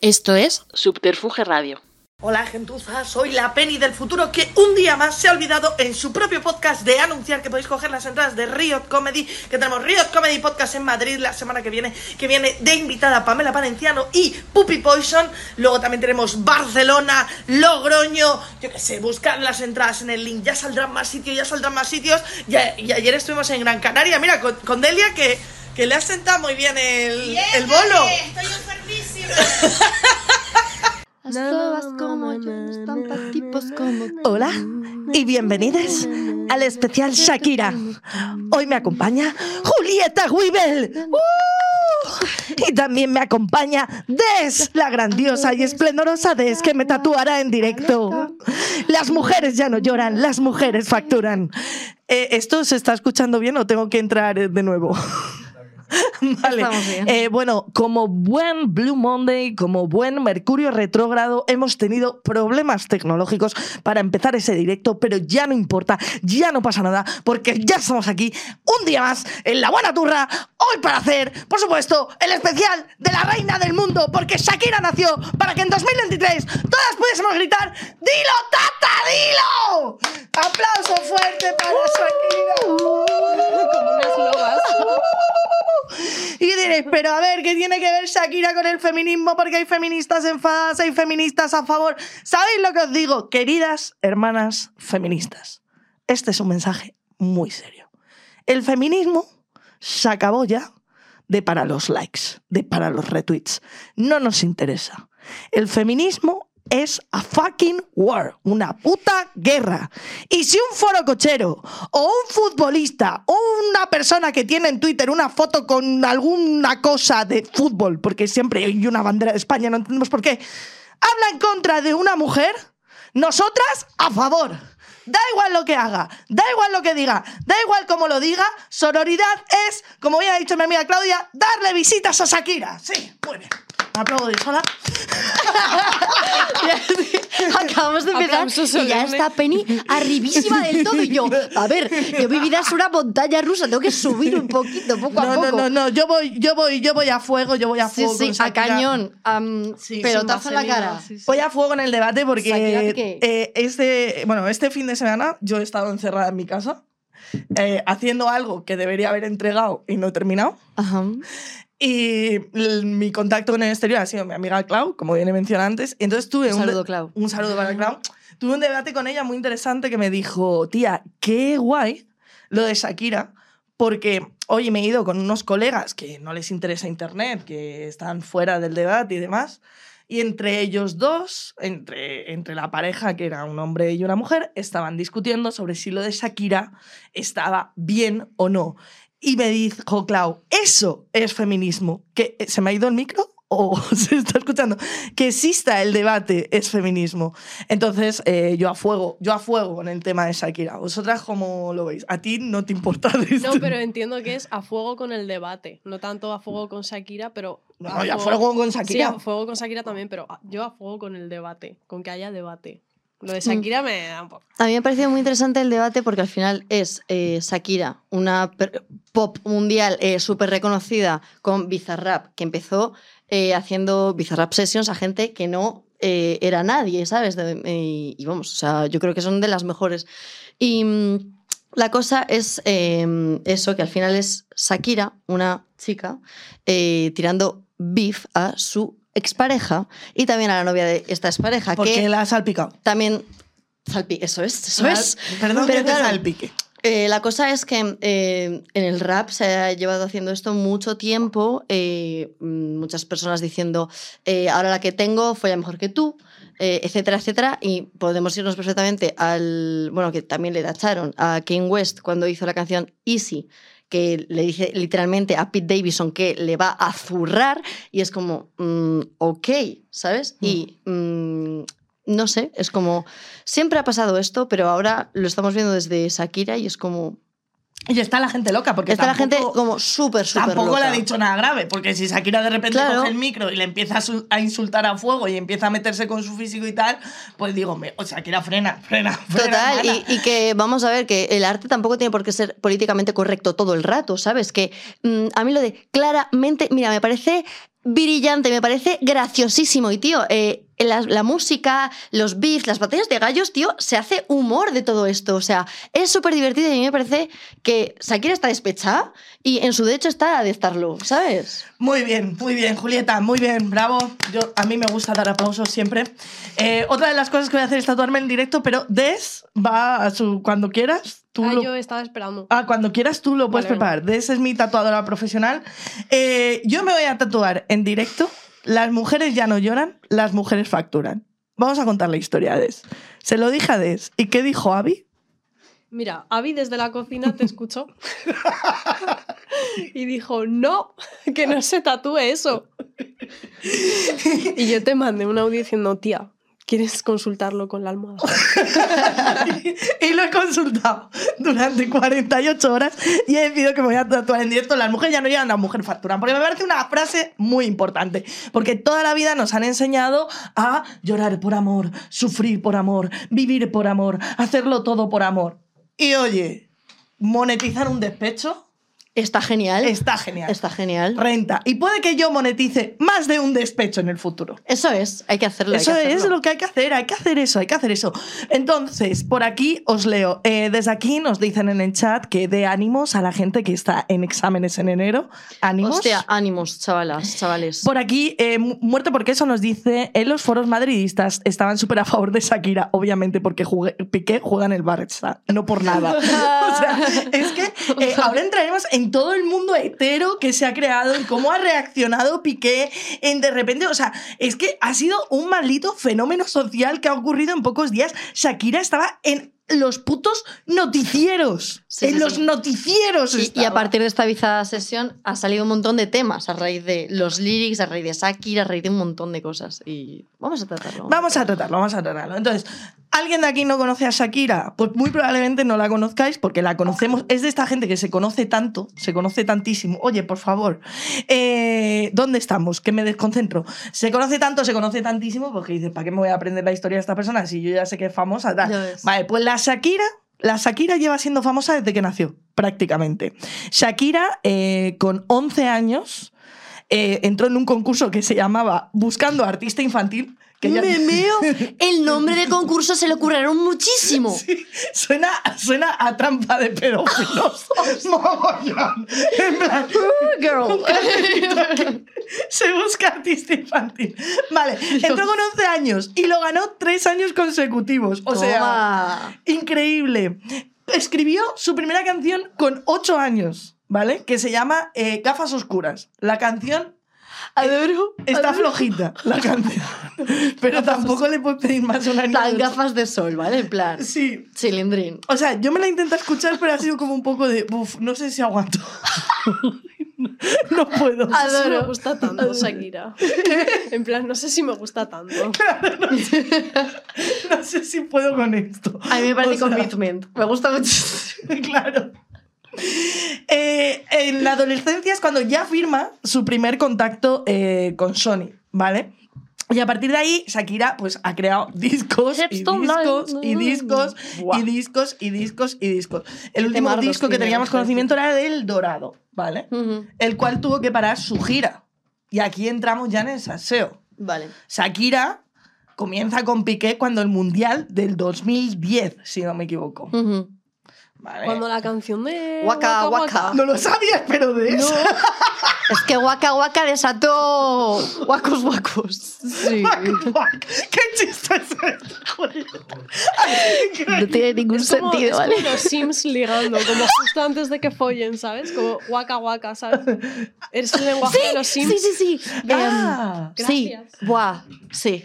Esto es Subterfuge Radio. Hola gentuza, soy la Penny del futuro que un día más se ha olvidado en su propio podcast de anunciar que podéis coger las entradas de Riot Comedy, que tenemos Riot Comedy Podcast en Madrid la semana que viene, que viene de invitada Pamela Palenciano y Puppy Poison. Luego también tenemos Barcelona, Logroño, yo qué sé, buscar las entradas en el link, ya saldrán más sitios, ya saldrán más sitios. Y, y ayer estuvimos en Gran Canaria, mira, con, con Delia que, que le ha sentado muy bien el, el bolo. Estoy. Las todas como yo, no están para tipos como tú. Hola y bienvenidos al especial Shakira. Hoy me acompaña Julieta Weibel. ¡Uh! Y también me acompaña Des, la grandiosa y esplendorosa Des, que me tatuará en directo. Las mujeres ya no lloran, las mujeres facturan. Eh, ¿Esto se está escuchando bien o tengo que entrar de nuevo? Vale. Eh, bueno, como buen Blue Monday, como buen Mercurio retrógrado, hemos tenido problemas tecnológicos para empezar ese directo, pero ya no importa, ya no pasa nada, porque ya estamos aquí un día más en la buena turra, hoy para hacer, por supuesto, el especial de la reina del mundo, porque Shakira nació para que en 2023 todas pudiésemos gritar ¡Dilo, tata, dilo! ¡Aplauso fuerte para Shakira! Como unas lobas. Y diréis, pero a ver, ¿qué tiene que ver Shakira con el feminismo? Porque hay feministas enfadadas, hay feministas a favor. ¿Sabéis lo que os digo? Queridas hermanas feministas, este es un mensaje muy serio. El feminismo se acabó ya de para los likes, de para los retweets. No nos interesa. El feminismo es a fucking war, una puta guerra. Y si un foro cochero o un futbolista o una persona que tiene en Twitter una foto con alguna cosa de fútbol, porque siempre hay una bandera de España, no entendemos por qué, habla en contra de una mujer, nosotras a favor. Da igual lo que haga, da igual lo que diga, da igual cómo lo diga, sororidad es, como ya ha dicho mi amiga Claudia, darle visitas a Shakira. Sí, muy bien. Yo sola. Acabamos de empezar y ya está Penny arribísima del todo. Y yo, a ver, yo mi vida es una montaña rusa, tengo que subir un poquito, poco a No, poco. no, no, no, yo voy, yo voy, yo voy a fuego, yo voy a Sí, fuego. sí, con a cañón. am, Sí, pero sin tazo en la cara. sí, sí. Voy a fuego en el debate porque eh, este, bueno, este fin de semana yo he estado encerrada en mi casa eh, haciendo algo que debería haber entregado y no he terminado. Ajá. Y mi contacto con el exterior ha sido mi amiga Clau, como bien he mencionado antes. Y entonces tuve Un saludo, Clau. un saludo para Clau. Tuve un debate con ella muy interesante que me dijo, tía, qué guay lo de Shakira, porque, oye, me he ido con unos colegas que no les interesa Internet, que están fuera del debate y demás. Y entre ellos dos, entre, entre la pareja, que era un hombre y una mujer, estaban discutiendo sobre si lo de Shakira estaba bien o no. Y me dijo Clau, eso es feminismo. ¿Que ¿Se me ha ido el micro? ¿O se está escuchando? Que exista el debate es feminismo. Entonces, eh, yo a fuego, yo a fuego con el tema de Shakira. ¿Vosotras cómo lo veis? ¿A ti no te importa de No, esto? pero entiendo que es a fuego con el debate. No tanto a fuego con Shakira, pero. No, yo a fuego con Sí, Shakira. a fuego con Shakira también, pero a- yo a fuego con el debate. Con que haya debate. Lo de Shakira me da un poco. A mí me ha parecido muy interesante el debate porque al final es eh, Shakira, una pop mundial eh, súper reconocida con Bizarrap, que empezó eh, haciendo Bizarrap Sessions a gente que no eh, era nadie, ¿sabes? De- y vamos, o sea, yo creo que son de las mejores. Y mm, la cosa es eh, eso, que al final es Shakira, una chica, eh, tirando beef a su expareja y también a la novia de esta expareja, Porque que la has salpicado. también salpi eso es eso La- es Perdón Pero que te salpique. eh, la cosa es que eh, en el rap se ha llevado haciendo esto mucho tiempo, eh, muchas personas diciendo, ahora la que tengo fue mejor que tú, etcétera, etcétera, y podemos irnos perfectamente al, bueno, que también le tacharon a Kane West cuando hizo la canción Easy, que le dice literalmente a Pete Davidson que le va a zurrar, y es como, mm, ok, ¿sabes? Y mm, no sé, es como, siempre ha pasado esto, pero ahora lo estamos viendo desde Shakira y es como, Y está la gente loca, porque está la gente como súper, súper Tampoco loca. le ha dicho nada grave, porque si Shakira de repente Claro. coge el micro y le empieza a, su- a insultar a fuego y empieza a meterse con su físico y tal, pues digo, me, o Shakira frena, frena, frena. Total, y que vamos a ver que el arte tampoco tiene por qué ser políticamente correcto todo el rato, ¿sabes? Que mm, a mí lo de claramente, mira, me parece brillante, me parece graciosísimo. Y tío, eh, la, música, los beats, las batallas de gallos, tío, se hace humor de todo esto. O sea, es súper divertido y a mí me parece que Shakira está despechada y en su derecho está de estarlo, ¿sabes? Muy bien, muy bien, Julieta, muy bien, bravo. Yo, a mí me gusta dar aplausos siempre. Eh, otra de las cosas que voy a hacer es tatuarme en directo, pero Des va a su. Cuando quieras, tú Ah, lo. yo estaba esperando. Ah, cuando quieras tú lo puedes Vale, preparar. Des es mi tatuadora profesional. Eh, yo me voy a tatuar en directo. Las mujeres ya no lloran, las mujeres facturan. Vamos a contar la historia de Des. Se lo dije a Des. ¿Y qué dijo Abby? Mira, Avi desde la cocina te escuchó y dijo, no, que no se tatúe eso. Y yo te mandé un audio diciendo, tía, ¿quieres consultarlo con la almohada? y lo he consultado durante 48 horas y he decidido que me voy a tatuar en directo. Las mujeres ya no llegan, las mujeres facturan. Porque me parece una frase muy importante. Porque toda la vida nos han enseñado a llorar por amor, sufrir por amor, vivir por amor, hacerlo todo por amor. Y oye, monetizar un despecho Está genial. está genial. Está genial. Renta. Y puede que yo monetice más de un despecho en el futuro. Eso es, hay que hacerlo. Eso que es hacerlo. lo que hay que hacer, hay que hacer eso, hay que hacer eso. Entonces, por aquí os leo. Eh, desde aquí nos dicen en el chat que dé ánimos a la gente que está en exámenes en enero. Ánimos. Hostia, ánimos, chavalas, chavales. Por aquí, eh, mu- muerte porque eso nos dice, en los foros madridistas estaban súper a favor de Shakira, obviamente porque jugué- Piqué juega en el Barça, no por nada. o sea, es que eh, ahora entraremos en todo el mundo hetero que se ha creado, en cómo ha reaccionado Piqué, en de repente, o sea, es que ha sido un maldito fenómeno social que ha ocurrido en pocos días. Shakira estaba en los putos noticieros, Sí, en sí, los sí. noticieros. Y, y a partir de esta bizarra sesión ha salido un montón de temas a raíz de los lyrics, a raíz de Shakira, a raíz de un montón de cosas. Y vamos a tratarlo. Vamos a tratarlo, vamos a tratarlo. Entonces, ¿alguien de aquí no conoce a Shakira? Pues muy probablemente no la conozcáis porque la conocemos. Es de esta gente que se conoce tanto, se conoce tantísimo. Oye, por favor, eh, ¿dónde estamos? Que me desconcentro. Se conoce tanto, se conoce tantísimo porque dices, ¿para qué me voy a aprender la historia de esta persona si yo ya sé que es famosa? tal? Vale, pues la Shakira. La Shakira lleva siendo famosa desde que nació, prácticamente. Shakira, eh, con 11 años, eh, entró en un concurso que se llamaba Buscando Artista Infantil. Que ya- Me meo. El nombre del concurso se le ocurrieron muchísimo. Sí, suena, suena a trampa de pedófilos. Mogollón. En plan, Girl. se busca artista infantil. Vale, entró con 11 años y lo ganó tres años consecutivos. O sea, increíble. Escribió su primera canción con 8 años, ¿vale? Que se llama eh, Gafas Oscuras. La canción Adoro. está flojita, la canción. Pero tampoco le puedes pedir más a una niña. Tan gafas de sol, ¿vale? En plan. Sí, Cilindrín. O sea, yo me la intenté escuchar, pero ha sido como un poco de, uff, no sé si aguanto. no puedo. No si me Adoro. gusta tanto Shakira. En plan, no sé si me gusta tanto. No sé si puedo con esto. A mí me parece O sea, commitment. Me gusta muchísimo. Claro. Eh, en la adolescencia es cuando ya firma su primer contacto eh, con Sony, ¿vale? Y a partir de ahí, Shakira pues, ha creado discos y discos y discos y discos y discos y discos. El último disco que teníamos conocimiento era del Dorado, ¿vale? El cual tuvo que parar su gira. Y aquí entramos ya en el salseo. Vale. Shakira comienza con Piqué cuando el Mundial del 2010, si no me equivoco. Vale. Cuando la canción de. Waka, waka. No lo sabías, pero de eso. Es que Waka Waka desató Wacos Wacos. Sí. ¿Qué chiste es este? No tiene ningún Es como, sentido, es ¿vale? como los Sims ligando, como justo antes de que follen, ¿sabes? Como waka waka, ¿sabes? Es el lenguaje de los Sims. Sí, sí, sí. Ah, Em, sí. Gracias. Buah, sí.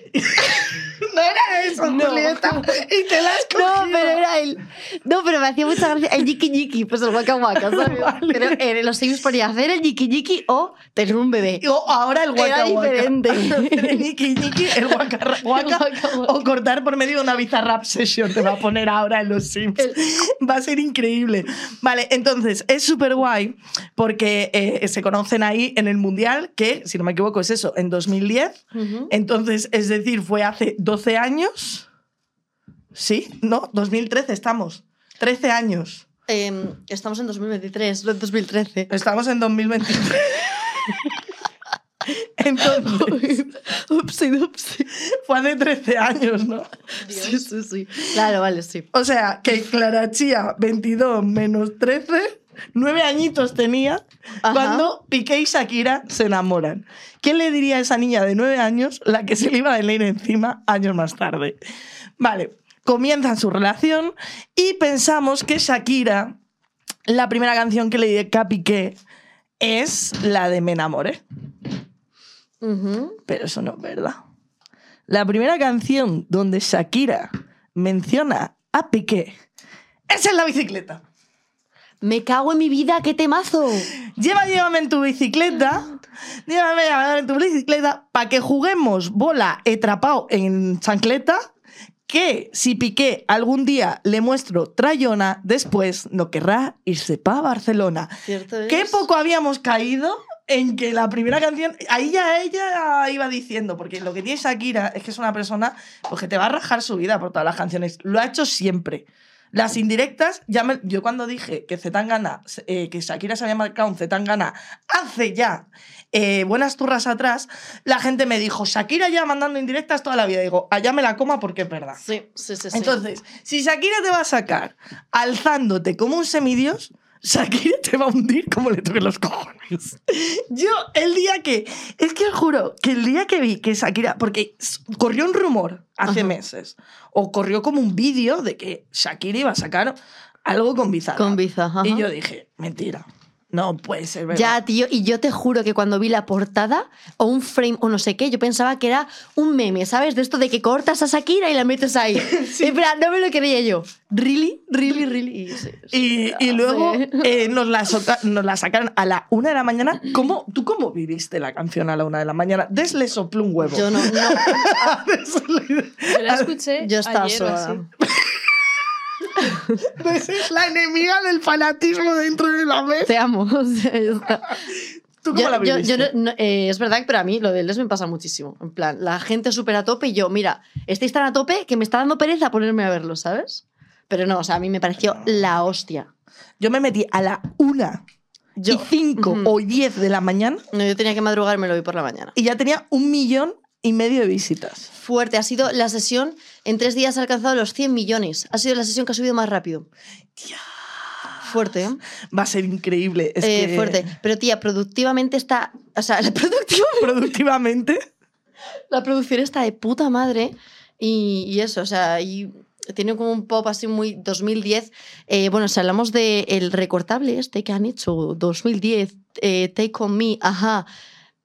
no era eso, No. Julieta. Y te la has No, cogido. pero era el. No, pero me hacía mucha el yiki yiki, pues el waka waka, ¿sabes? Vale. Pero en los Sims ponía hacer el yiki yiki o tener un bebé. O ahora el waka Era waka. diferente. El Niki Niki, el waka waka, waka waka. o cortar por medio de una bizarrap session te va a poner ahora en los Sims. Va a ser increíble. Vale, entonces es súper guay porque eh, se conocen ahí en el Mundial, que si no me equivoco es eso, en 2010. Ujú. Entonces, es decir, fue hace 12 años. Sí, no, 2013 estamos. 13 años. Em, estamos en 2023, no en 2013. Estamos en 2023. Entonces, Upsi, upsi. fue hace 13 años, ¿no? Sí, sí, sí. Claro, vale, sí. O sea, que Clara Chía, 22 menos 13, 9 añitos tenía Ajá. cuando Piqué y Shakira se enamoran. ¿Quién le diría a esa niña de 9 años la que se le iba a venir encima años más tarde? Vale, comienzan su relación y pensamos que Shakira, la primera canción que le dedica a Piqué es la de Me enamoré. Pero eso no es verdad. La primera canción donde Shakira menciona a Piqué es en la bicicleta. Me cago en mi vida, qué temazo. Lleva, llévame en tu bicicleta. Llévame, llévame en tu bicicleta para que juguemos bola atrapado en chancleta. Que si Piqué algún día le muestro trayona, después no querrá irse para Barcelona. Cierto es. Qué poco habíamos caído en que la primera canción. Ahí ya ella iba diciendo, porque lo que tiene Shakira es que es una persona pues, que te va a rajar su vida por todas las canciones. Lo ha hecho siempre. Las indirectas, ya me- yo cuando dije que Zetangana, eh, que Shakira se había marcado un Zetangana hace ya eh, buenas turras atrás, la gente me dijo, Shakira ya mandando indirectas toda la vida. Digo, allá me la coma porque es verdad. Sí, sí, sí. sí. Entonces, si Shakira te va a sacar alzándote como un semidios, Shakira te va a hundir como le toquen los cojones. Yo, el día que. Es que os juro que el día que vi que Shakira. Porque corrió un rumor hace Ajá. meses. O corrió como un vídeo de que Shakira iba a sacar algo con Bizarra. Con Biza. ajá. Y yo dije, mentira. No puede ser verdad. Ya, tío, y yo te juro que cuando vi la portada o un frame o no sé qué, yo pensaba que era un meme, ¿sabes? De esto de que cortas a Shakira y la metes ahí. En plan, no me lo creía yo. ¿Really? ¿Really? ¿Really? Y, sí, sí. Y, y luego Sí. eh, nos, la soca- nos la sacaron a la una de la mañana. ¿Cómo, ¿Tú cómo viviste la canción a la una de la mañana? Desle sopló un huevo. Yo no, no. Yo la escuché Yo estaba ayer o así. sola. Des es la enemiga del fanatismo dentro de la mesa. Te amo. o sea, ya está. ¿Tú cómo Yo- la yo- yo no- no, eh, es verdad, pero a mí lo de Les me pasa muchísimo. En plan, la gente súper a tope y yo, mira, estáis tan a tope que me está dando pereza ponerme a verlo, ¿sabes? Pero no, o sea, a mí me pareció la hostia. Yo me metí a la una Yo, y cinco Ujú. o diez de la mañana No, yo tenía que madrugar me lo vi por la mañana. y ya tenía un millón y medio de visitas. Fuerte, ha sido la sesión, en tres días ha alcanzado los 100 millones. Ha sido la sesión que ha subido más rápido. Fuerte, ¿eh? Va a ser increíble. Es Eh, que Fuerte. Pero tía, productivamente está... O sea, la, productiva- productivamente. la producción está de puta madre. Y, y eso, o sea, y tiene como un pop así muy 2010. Eh, bueno, si hablamos del recortable este que han hecho, 2010, eh, Take On Me, ajá.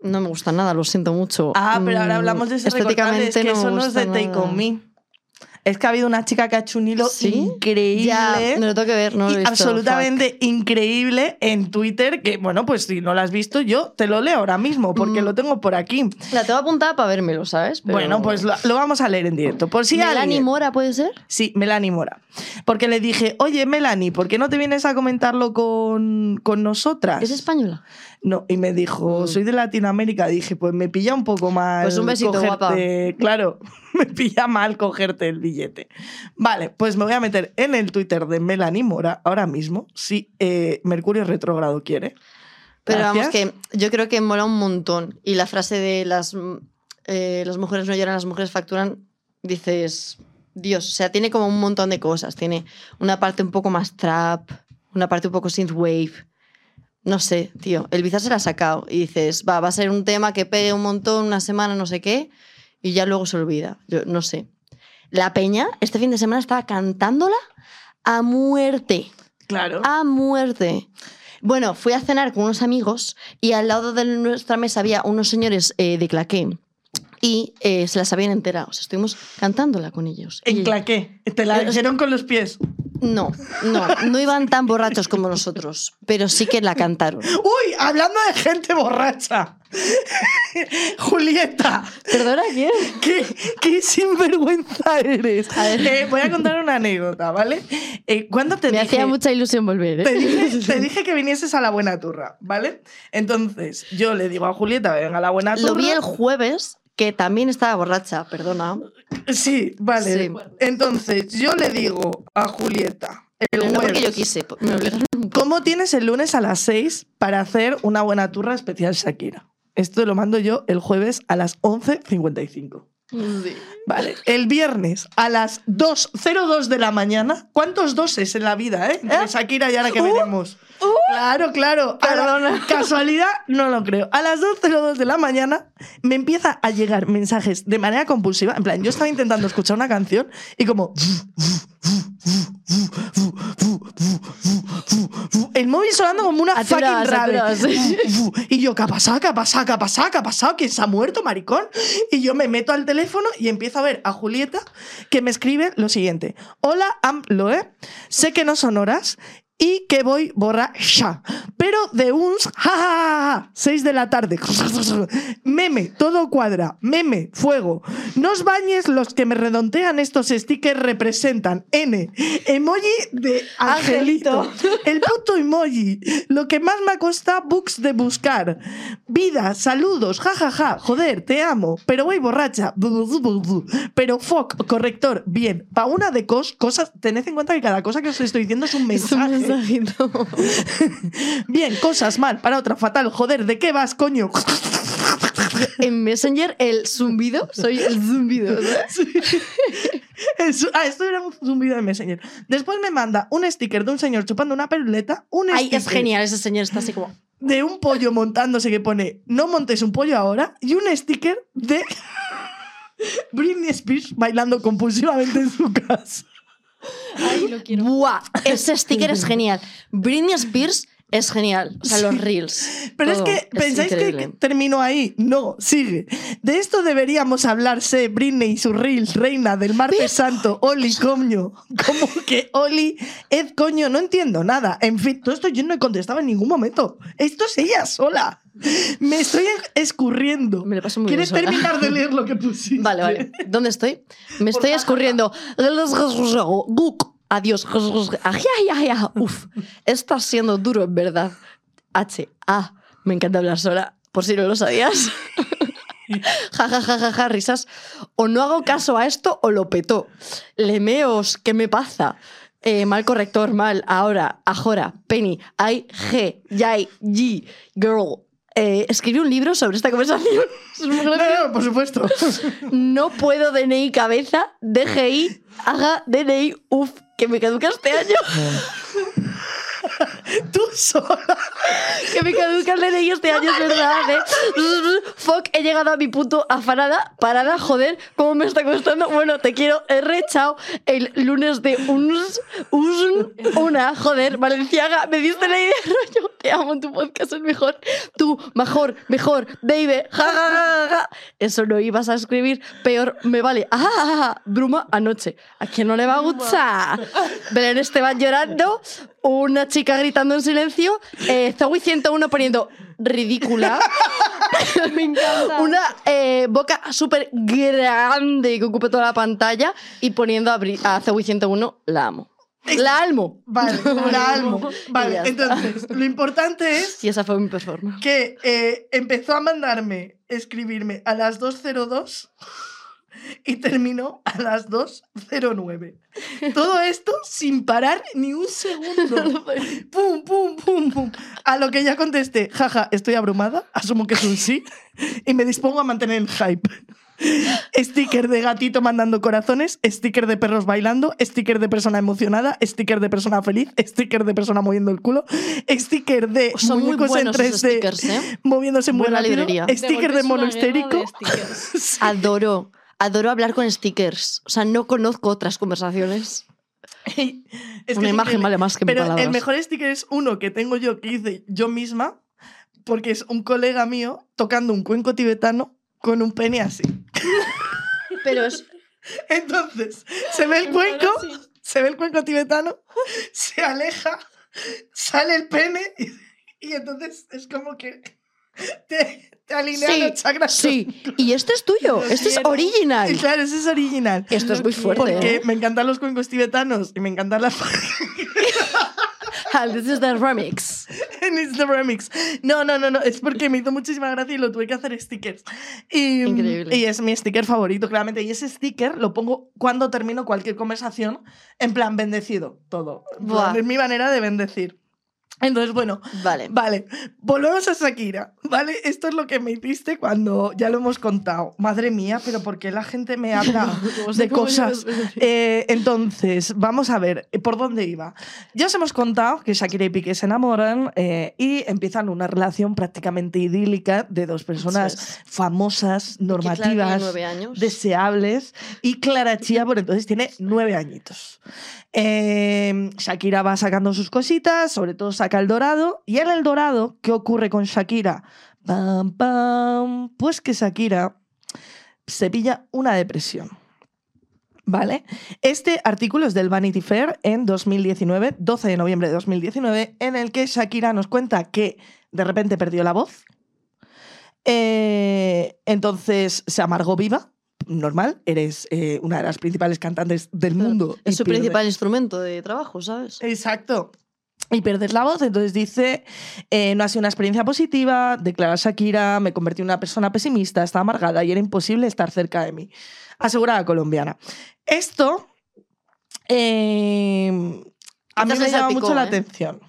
No me gusta nada, lo siento mucho. Ah, pero ahora Mm, hablamos de ese recortable. Es que eso no es de Take nada. On Me. Es que ha habido una chica que ha hecho un hilo ¿Sí? increíble. Ya, me lo tengo que ver, no lo y he visto, absolutamente increíble en Twitter, que bueno, pues si no lo has visto, yo te lo leo ahora mismo, porque Mm. lo tengo por aquí. La tengo apuntada para vérmelo, ¿sabes? Pero- Bueno, pues lo, lo vamos a leer en directo. Por si Melanie alguien- Mora, ¿puede ser? Sí, Melanie Mora. Porque le dije, oye, Melanie, ¿por qué no te vienes a comentarlo con, con nosotras? ¿Es española? No, y me dijo, Mm. soy de Latinoamérica. Dije, pues me pilla un poco mal. Pues un besito, cogerte- Claro, me pilla mal cogerte el billete. Vale, pues me voy a meter en el Twitter de Melanie Mora ahora mismo, si eh, Mercurio retrógrado quiere. Pero vamos, que yo creo que mola un montón. Y la frase de las, eh, las mujeres no lloran, las mujeres facturan, dices, Dios, o sea, tiene como un montón de cosas. Tiene una parte un poco más trap, una parte un poco synthwave. No sé, tío, el Bizarre se la ha sacado y dices, va, va a ser un tema que pegue un montón, una semana, no sé qué, y ya luego se olvida. Yo no sé. La Peña, este fin de semana estaba cantándola a muerte Claro. a muerte. Bueno, fui a cenar con unos amigos y al lado de nuestra mesa había unos señores eh, de claqué y eh, se la sabían entera. O sea, estuvimos cantándola con ellos. ¿En Y- claqué? Te la dijeron con los pies. No, no, no iban tan borrachos como nosotros, pero sí que la cantaron. Uy, hablando de gente borracha. Julieta, ¿Perdona quién? ¿Qué, qué sinvergüenza eres. A ver. Eh, voy a contar una anécdota, ¿vale? Eh, ¿Cuándo te Me dije, hacía mucha ilusión volver. ¿eh? te, dije, te dije que vinieses a la buena turra, ¿vale? Entonces, yo le digo a Julieta, venga a la buena turra. Lo vi el jueves, que también estaba borracha, perdona. Sí, vale. Sí. Entonces, yo le digo a Julieta, el porque yo quise, me obligaron un poco. ¿cómo tienes el lunes a las 6 para hacer una buena turra especial Shakira? Esto lo mando yo el jueves a las 11.55. Vale, el viernes a las 2.02 de la mañana. ¿Cuántos doses en la vida, eh? Entre Shakira y ahora que veremos. Claro, claro. La- Perdona. casualidad, no lo creo. A las 2.02 de la mañana me empieza a llegar mensajes de manera compulsiva. En plan, yo estaba intentando escuchar una canción y como... El móvil sonando como una fucking rave. sí. Y yo, ¿qué ha pasado? ¿Qué ha pasado? ¿Qué ha pasado? ¿Qué ha pasado? ¿Quién se ha muerto, maricón? Y yo me meto al teléfono y empiezo a ver a Julieta que me escribe lo siguiente. Hola, am Loe. Sé que no son horas y que voy borracha. Pero de uns, ja, ja, ja, ja, 6 de la tarde. Meme, todo cuadra. Meme, fuego. No os bañes, los que me redondean estos stickers representan N. Emoji de angelito. Angelito. El puto emoji. Lo que más me costado books de buscar. Vida, saludos, jajaja. Ja, ja. Joder, te amo. Pero voy borracha. Pero fuck, corrector. Bien. Pa' una de cos, cosas, tened en cuenta que cada cosa que os estoy diciendo es un Es Bien, cosas mal. Para otra fatal. Joder, ¿de qué vas, coño? En Messenger, el zumbido, soy el zumbido. Sí. Ah, esto era un zumbido de Messenger. Después me manda un sticker de un señor chupando una peruleta. Un Ay, sticker es genial, ese señor está así como. de un pollo montándose que pone no montes un pollo ahora y un sticker de Britney Spears bailando compulsivamente en su casa. Ay, lo quiero. ¡Buah! Ese sticker es genial. Britney Spears es genial. O sea, los reels. Pero es que, ¿pensáis que terminó ahí? No, sigue. De esto deberíamos hablarse, Britney y su Reels, reina del martes santo, Oli, coño. ¿Cómo que Oli es coño? No entiendo nada. En fin, todo esto yo no he contestado en ningún momento. Esto es ella sola. Me estoy escurriendo. Me lo paso muy ¿Quieres bien sola. terminar de leer lo que pusiste? Vale, vale. ¿Dónde estoy? Me estoy escurriendo. Adiós. Ay, ay, ay, ay. Uf, está siendo duro, en verdad. H. A. Me encanta hablar sola, por si no lo sabías. Ja, ja, ja, ja, ja, risas. O no hago caso a esto o lo petó. Lemeos, ¿qué me pasa? Eh, mal corrector, mal. Ahora, ajora, penny, I, G, yay, G, girl. Eh, escribí un libro sobre esta conversación. No, no, por supuesto. No puedo DNI cabeza, DGI, haga DNI, uf, que me caduca este año. Tú sola. Que me caduca el DNI este año, es verdad. ¿eh? Fuck, he llegado a mi punto afanada, parada, joder, cómo me está costando. Bueno, te quiero, R, chao. El lunes de uns, us, una, joder, Valenciaga, me diste la idea, rollo. Te amo, tu podcast es mejor. Tú, mejor, mejor, baby, ja, ja, ja, ja. Eso no ibas a escribir, peor me vale. Ah, ah, ah, Bruma anoche. ¿A quién no le va a gustar? Belén Esteban llorando, una chica en silencio, eh, Zoe 101 poniendo ridícula. Me encanta. Una eh, boca súper grande que ocupe toda la pantalla y poniendo a, Bri- a Zoe 101 la amo. La almo. Vale, la almo. Vale, entonces, lo importante es Y esa fue mi performance. que eh, empezó a mandarme, escribirme a las 2.02 y terminó a las 2.09. Todo esto sin parar ni un segundo. pum, pum, pum, pum. A lo que ya contesté, jaja, estoy abrumada, asumo que es un sí, y me dispongo a mantener el hype. Sticker de gatito mandando corazones, sticker de perros bailando, sticker de persona emocionada, sticker de persona feliz, sticker de persona moviendo el culo, sticker de Son muy muñecos en buenos esos 3D stickers, ¿eh? moviéndose muy Buena librería. sticker de mono histérico. de. Adoro. Adoro hablar con stickers. O sea, no conozco otras conversaciones. Es Una imagen vale más que Pero palabras. el mejor sticker es uno que tengo yo que hice yo misma, porque es un colega mío tocando un cuenco tibetano con un pene así. Pero es Entonces, se ve el cuenco, se ve el cuenco tibetano, se aleja, sale el pene y, y entonces es como que te, te alinean Sí, los chakras. Sí, y este es tuyo, este es original. Claro, ese es original. Esto es muy fuerte. Porque ¿eh? me encantan los cuencos tibetanos y me encantan las Ah, This is the remix. en It's the Remix. No, no, no, no. Es porque me hizo muchísima gracia y lo tuve que hacer stickers. Y, Increíble. Y es mi sticker favorito, claramente. Y ese sticker lo pongo cuando termino cualquier conversación, en plan bendecido, todo. Buah. Es mi manera de bendecir. Entonces, bueno, Vale. Vale, volvemos a Shakira, ¿vale? Esto es lo que me hiciste cuando ya lo hemos contado. Madre mía, pero ¿por qué la gente me habla de cosas? Eh, entonces, vamos a ver, ¿por dónde iba? Ya os hemos contado que Shakira y Piqué se enamoran eh, y empiezan una relación prácticamente idílica de dos personas famosas, normativas, nueve años. deseables y Clara Chía por entonces tiene nueve añitos. Eh, Shakira va sacando sus cositas, sobre todo saca el dorado. Y en el dorado, ¿qué ocurre con Shakira? Pam, pam, pues que Shakira se pilla una depresión. ¿Vale? Este artículo es del Vanity Fair en 2019, 12 de noviembre de 2019, en el que Shakira nos cuenta que de repente perdió la voz. Eh, entonces se amargó viva. Normal, eres eh, una de las principales cantantes del mundo. Es su principal instrumento de trabajo, ¿sabes? Exacto. Y pierdes la voz, entonces dice, eh, no ha sido una experiencia positiva, declara Shakira, me convertí en una persona pesimista, estaba amargada y era imposible estar cerca de mí. Asegura la colombiana. Esto eh, a mí me llama mucho la ¿eh? atención,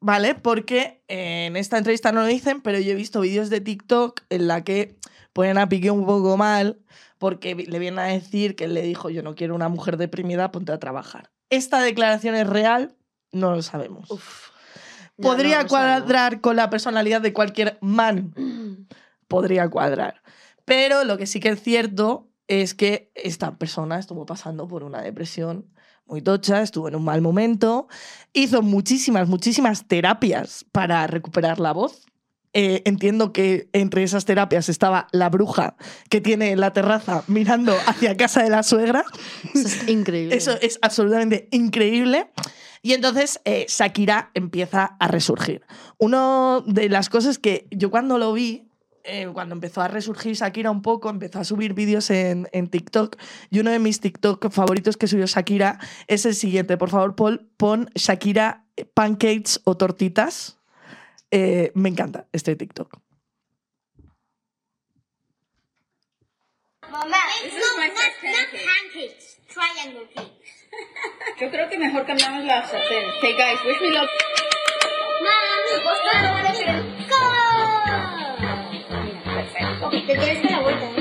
¿vale? Porque en esta entrevista no lo dicen, pero yo he visto vídeos de TikTok en la que ponen a Piqué un poco mal porque le vienen a decir que él le dijo, yo no quiero una mujer deprimida, ponte a trabajar. ¿Esta declaración es real? No lo sabemos. Uf. ¿Podría no, no sabemos. cuadrar con la personalidad de cualquier man? Podría cuadrar. Pero lo que sí que es cierto es que esta persona estuvo pasando por una depresión muy tocha, estuvo en un mal momento, hizo muchísimas, muchísimas terapias para recuperar la voz. Eh, entiendo que entre esas terapias estaba la bruja que tiene en la terraza mirando hacia casa de la suegra. Eso es increíble. Eso es absolutamente increíble. Y entonces eh, Shakira empieza a resurgir. Una de las cosas que yo cuando lo vi, eh, cuando empezó a resurgir Shakira un poco, empezó a subir vídeos en, TikTok. Y uno de mis TikTok favoritos que subió Shakira es el siguiente. Por favor, Paul, pon Shakira eh, pancakes o tortitas. Me encanta este TikTok. Not pancakes, triangle cakes. Yo creo que mejor cambiamos la sartén. Hey guys, wish me luck. Perfecto. Ok, te tienes que dar la vuelta, ¿eh?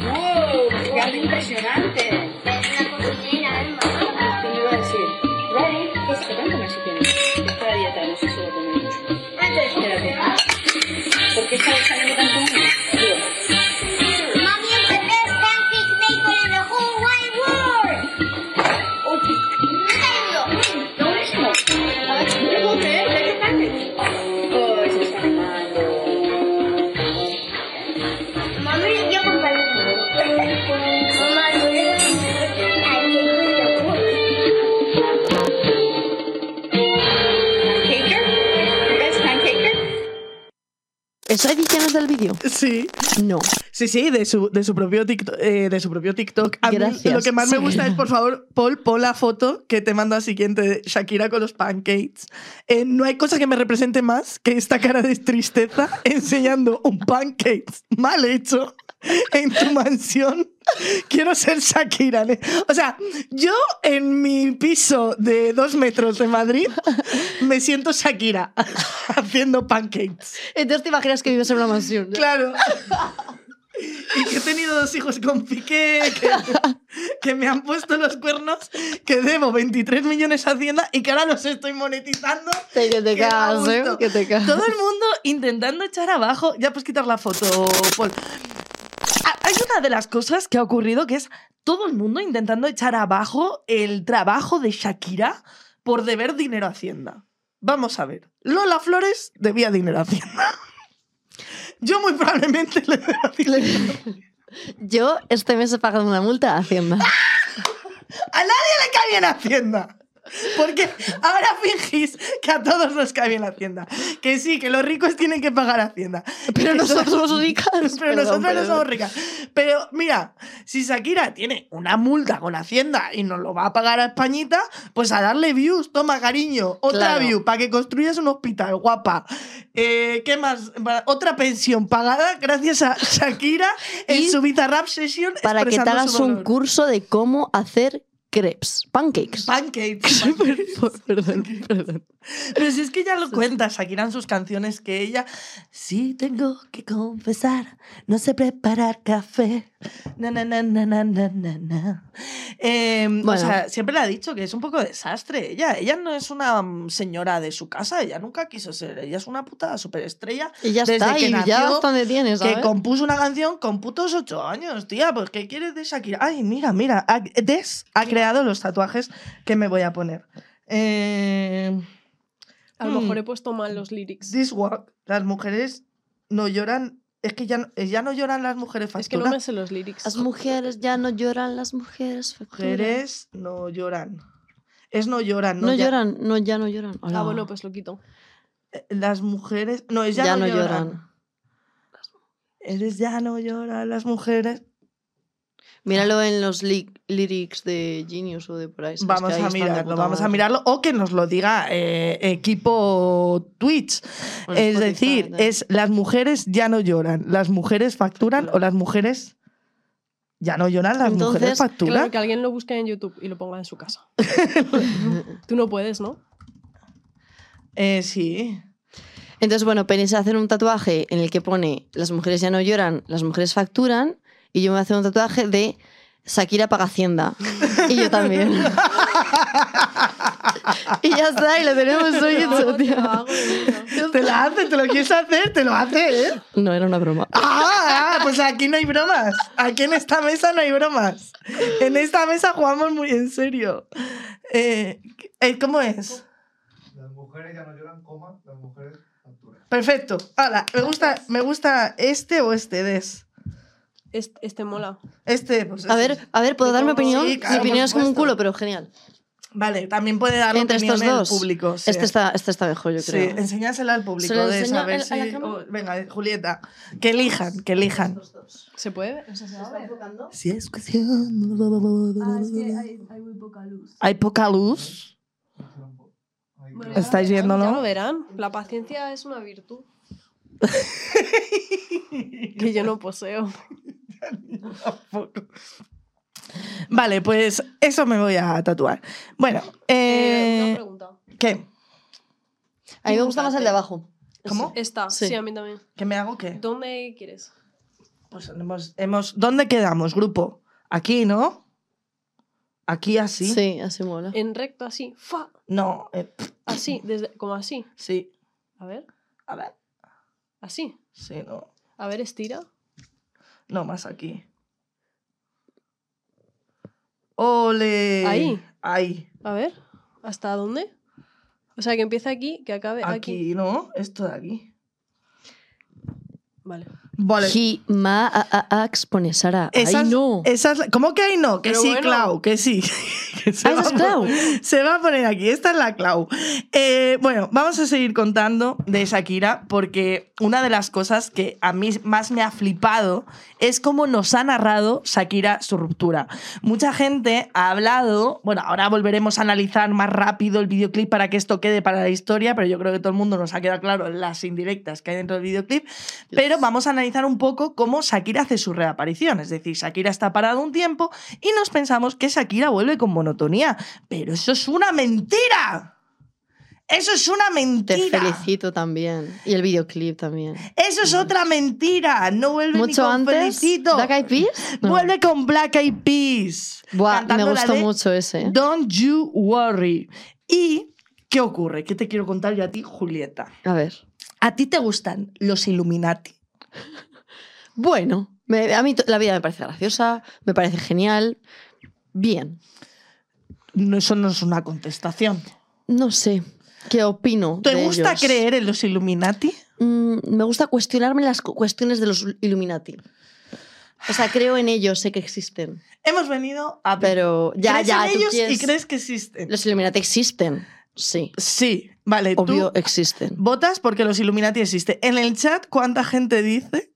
¡Wow! ¡Qué queda impresionante! Es una cocinera, ¿eh, mamá? ¿Qué me iba a decir? Ready? Pues se pueden comer si quieren. Esta dieta no mucho. Espérate. ¿Por qué ¿Eso ediciones del vídeo? Sí. No. Sí, sí, de su, de su propio TikTok. eh, de su propio TikTok. A mí Gracias. lo que más me gusta es, por favor, Paul, pon la foto que te mando al siguiente de Shakira con los pancakes. Eh, no hay cosa que me represente más que esta cara de tristeza enseñando un pancake mal hecho en tu mansión. Quiero ser Shakira. ¿eh? O sea, yo en mi piso de dos metros de Madrid me siento Shakira haciendo pancakes. Entonces te imaginas que vives en una mansión. Claro. Y que he tenido dos hijos con Piqué, que, que me han puesto los cuernos, que debo 23 millones a Hacienda y que ahora los estoy monetizando. Te- que te cagas, ¿eh? Que te cagas. Todo el mundo intentando echar abajo. Ya puedes quitar la foto, Paul. Ah, Hay una de las cosas que ha ocurrido que es todo el mundo intentando echar abajo el trabajo de Shakira por deber dinero a Hacienda. Vamos a ver. Lola Flores debía dinero a Hacienda. Yo muy probablemente le debo dinero. Yo este mes he pagado una multa a Hacienda. A nadie le cae bien Hacienda. Porque ahora fingís que a todos nos cae bien Hacienda. Que sí, que los ricos tienen que pagar Hacienda. Pero nosotros somos ricas. Pero Perdón, nosotros no somos ricas. Pero mira, si Shakira tiene una multa con Hacienda y nos lo va a pagar a Españita, pues a darle views, toma cariño, otra Claro. view para que construyas un hospital, guapa. Eh, ¿Qué más? Otra pensión pagada gracias a Shakira en Y su Bizarrap Session. Para que te hagas su un curso de cómo hacer crepes, pancakes. Pancakes. perdón, perdón. Pero si es que ya lo cuenta Shakira en sus canciones que ella sí tengo que confesar, no sé preparar café. Na, na, na, na, na, na, na. Eh, O sea, siempre le ha dicho que es un poco desastre. Ella, ella no es una mm, señora de su casa, ella nunca quiso ser. Ella es una puta superestrella. Y ya Desde está, que y ya hasta donde tienes, Que compuso una canción con putos ocho años, tía. Pues, ¿qué quieres de Shakira? Ay, mira, mira. Des ha creado los tatuajes que me voy a poner. Eh, A lo mejor Mm. he puesto mal los lyrics. This walk, las mujeres no lloran. Es que ya, no- ya no lloran las mujeres Es que no factura. me sé los lyrics. Las mujeres ya no lloran, las mujeres facturan. mujeres no lloran. Es no lloran, no, No, ya- lloran, no, ya no lloran. Ah, Hola. bueno, pues lo quito. eh, Las mujeres. No, es ya, Ya no, no lloran. lloran. Eres ya no lloran las mujeres. Míralo en los lyrics de Genius o de por ahí. Vamos a mirarlo, vamos a mirarlo. O que nos lo diga eh, equipo Twitch. Es decir, es las mujeres ya no lloran, las mujeres facturan o las mujeres ya no lloran, las mujeres facturan. Claro, que alguien lo busque en YouTube y lo ponga en su casa. Tú no puedes, ¿no? Eh, sí. Entonces, bueno, pensé hacer un tatuaje en el que pone las mujeres ya no lloran, las mujeres facturan, y yo me voy a hacer un tatuaje de Shakira paga Hacienda. y yo también. y ya está, y lo tenemos hoy hecho, tío. Te lo hace, te lo quieres hacer, te lo hace, ¿eh? No, era una broma. Ah, ah, pues aquí no hay bromas. Aquí en esta mesa no hay bromas. En esta mesa jugamos muy en serio. Eh, eh, ¿Cómo es? Las mujeres ya no lloran, coma, las mujeres facturan. Perfecto. Ahora, me gusta, me gusta este o este des. Este, este mola. Este, pues A este. ver, a ver, ¿puedo dar mi opinión? Sí, claro, mi opinión es como un culo, pero genial. Vale, también puede dar Entre opinión estos el dos. público. sí. Este, está, este está mejor, yo Sí, creo. enséñasela al público. ¿Se a la si- oh, venga, Julieta. Que elijan, que elijan. ¿Se puede? Si es cuestión. hay, poca luz. ¿Estáis Ya lo viéndolo? verán. La paciencia es una virtud. que yo no poseo. Vale, pues eso me voy a tatuar. Bueno, Eh, una eh, pregunta. ¿qué? A mí me gusta más el de abajo. ¿Cómo? Esta, Sí. sí. a mí también. ¿Qué me hago qué? ¿Dónde quieres? Pues hemos, hemos. ¿Dónde quedamos, grupo? Aquí, ¿no? Aquí así. Sí, así mola. En recto, así. ¡Fa! No, eh, Así, desde, como así. sí. A ver, A ver. así. Sí, no. A ver, estira. No, más aquí. ¡Ole! Ahí. Ahí. A ver, ¿hasta dónde? O sea, que empieza aquí, que acabe aquí. Aquí, ¿no? Esto de aquí. Vale. Vale. Hi, ma, a, a, ax, pone Sara. Esa Ay, es- no. esa es la- ¿Cómo que ahí no? Que Pero sí, bueno. Clau, que sí. Que se, Ah, va es Clau. poner- se va a poner aquí. Esta es la Clau. Eh, bueno, vamos a seguir contando de Shakira porque una de las cosas que a mí más me ha flipado es cómo nos ha narrado Shakira su ruptura. Mucha gente ha hablado, bueno, ahora volveremos a analizar más rápido el videoclip para que esto quede para la historia, pero yo creo que todo el mundo nos ha quedado claro las indirectas que hay dentro del videoclip. Pero vamos a analizar un poco cómo Shakira hace su reaparición. Es decir, Shakira está parado un tiempo y nos pensamos que Shakira vuelve con monotonía. Pero eso es una mentira. Eso es una Te mentira. felicito también. Y el videoclip también. Eso es otra mentira. No vuelve ni Mucho con antes. felicito. Black Eyed Peas. No. Vuelve con Black Eyed Peas. Buah, me gustó de mucho ese. ¿eh? Don't you worry. ¿Y qué ocurre? ¿Qué te quiero contar yo a ti, Julieta? A ver. ¿A ti te gustan los Illuminati? Bueno, me- a mí la vida me parece graciosa, me parece genial. Bien. No, eso no es una contestación. No sé. ¿Qué opino? ¿Te de gusta ellos? creer en los Illuminati? Mm, me gusta cuestionarme las cu- cuestiones de los Illuminati. O sea, creo en ellos, sé que existen. Hemos venido a Pero ya, ¿Crees ya, en ellos quieres- y crees que existen. Los Illuminati existen. Sí. Sí, vale. Obvio, Tú existen. votas porque los Illuminati existen. En el chat, ¿cuánta gente dice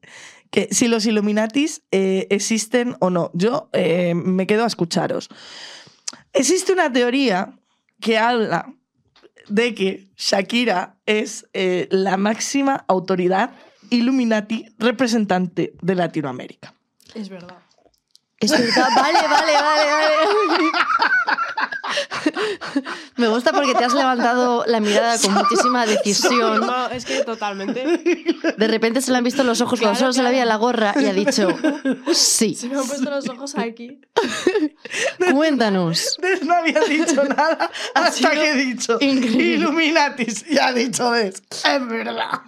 que si los Illuminatis eh, existen o no? Yo eh, me quedo a escucharos. Existe una teoría que habla de que Shakira es eh, la máxima autoridad Illuminati representante de Latinoamérica. Es verdad. Es verdad, vale, vale, vale, vale. Me gusta porque te has levantado la mirada con muchísima decisión. No, es que totalmente. De repente se le han visto los ojos cuando Claro, solo se le veía la gorra y ha dicho, sí, Se me han puesto los ojos aquí. cuéntanos. Des no había dicho nada Ha hasta que he dicho increíble. Illuminatis. Y ha dicho Des. Es verdad.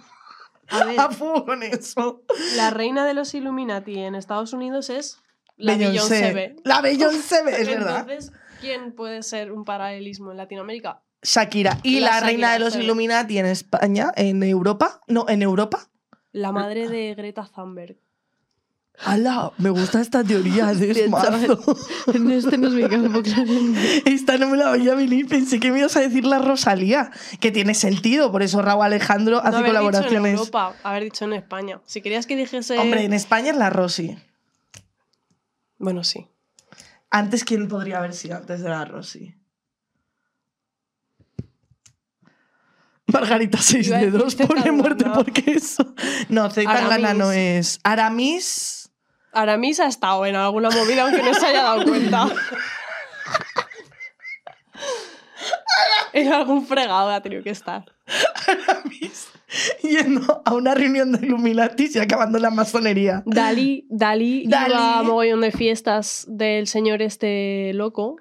A ver, A fuego con eso. la reina de los Illuminati en Estados Unidos es la Beyoncé. B. La Beyoncé, B, es verdad. Entonces, ¿quién puede ser un paralelismo en Latinoamérica? Shakira. Y La la, reina de los. Illuminati en España, en Europa. No, en Europa. La madre de Greta Thunberg. ¡Hala! Me gusta esta teoría de. En este no es mi campo, claramente. Esta no me la veía venir. Pensé que me ibas a decir la Rosalía. Que tiene sentido. Por eso Raúl Alejandro No hace haber dicho en colaboraciones. Europa, haber dicho en España. Si querías que dijese. Hombre, en España es la Rosy. Bueno, sí. Antes, ¿quién podría haber sido antes de la Rosy? Margarita seis Iba a decir dedos, pone Zetangana. muerte porque eso. No, Aramis. no es. Aramis. Aramis ha estado en alguna movida aunque no se haya dado cuenta. en algún fregado ha tenido que estar. Aramis. Yendo a una reunión de Illuminatis y acabando en la masonería. Dalí, Dalí, Dalí. iba a mogollón de fiestas del señor este loco.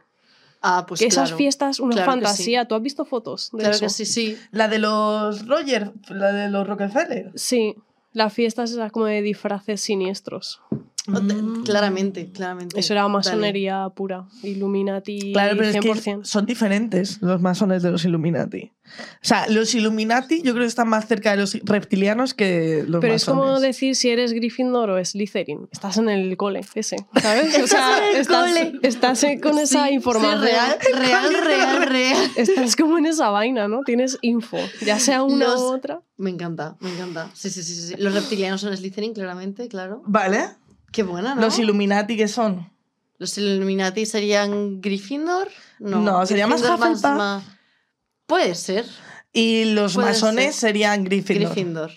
Ah, pues que esas claro. fiestas, una Claro fantasía. ¿Tú has visto fotos de Claro eso? que sí, sí. La de los Roger, la de los Rockefeller. Sí, las fiestas esas como de disfraces siniestros. Mm. Claramente, claramente. Eso era Dale. masonería pura. Illuminati Claro, pero es 100%. que son diferentes los masones de los Illuminati. O sea, los Illuminati yo creo que están más cerca de los reptilianos que los Pero es como decir si eres Gryffindor o Slytherin. Estás en el cole ese, ¿sabes? O sea, en estás, estás con esa Sí, información. sí, real, real, real, real. Estás como en esa vaina, ¿no? Tienes info, ya sea una Los- u otra. Me encanta, me encanta. Sí, sí, sí, sí, sí. Los reptilianos son Slytherin, claramente, claro. Vale. Qué buena, ¿no? Los Illuminati que son. Los Illuminati serían Gryffindor. No, No, sería más Hufflepuff. Puede ser. Y los Puede masones ser. serían Gryffindor. Gryffindor.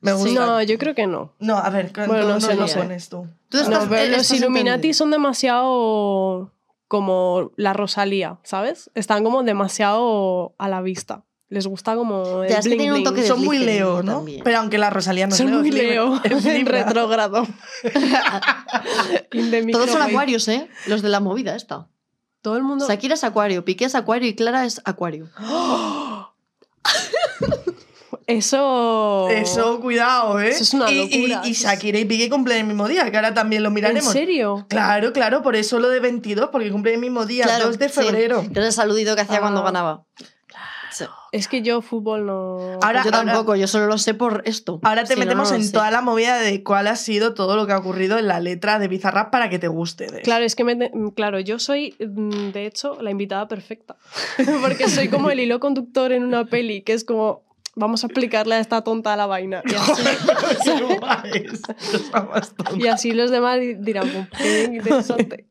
Me gusta. No, yo creo que no. No, a ver, ¿cuánto Bueno, no no sé, lo no pones tú? Tú estás, No, pero los Illuminati entendido. son demasiado como la Rosalía, ¿sabes? Están como demasiado a la vista. Les gusta como el Ya, es que tienen un toque de Son muy Leo, ¿no? también. Pero aunque la Rosalía no es Son Leo, muy. Leo, Es en retrógrado. Todos son acuarios, ¿eh? Los de la movida esta. Todo el mundo. Shakira es acuario, Piqué es acuario y Clara es acuario. Eso. Eso, cuidado, ¿eh? Eso es una Y- locura. Y, y Shakira y Piqué cumplen el mismo día, que ahora también lo ¿En miraremos. serio? Claro, claro, por eso lo de 22, porque cumple el mismo día, Claro, 2 de sí. febrero. Es el saludito que hacía cuando Ah. ganaba. Es que yo fútbol no. Ahora- yo tampoco, yo solo lo sé por esto. Ahora te Si metemos no en sé. toda la movida de cuál ha sido todo lo que ha ocurrido en la letra de Bizarrap para que te guste. de- Claro, es que me- claro, yo soy, mm, de hecho, la invitada perfecta. Porque soy como el hilo conductor en una peli, que es como, vamos a explicarle a esta tonta la vaina. Y así, y así los demás di- dirán, "Pues, qué interesante.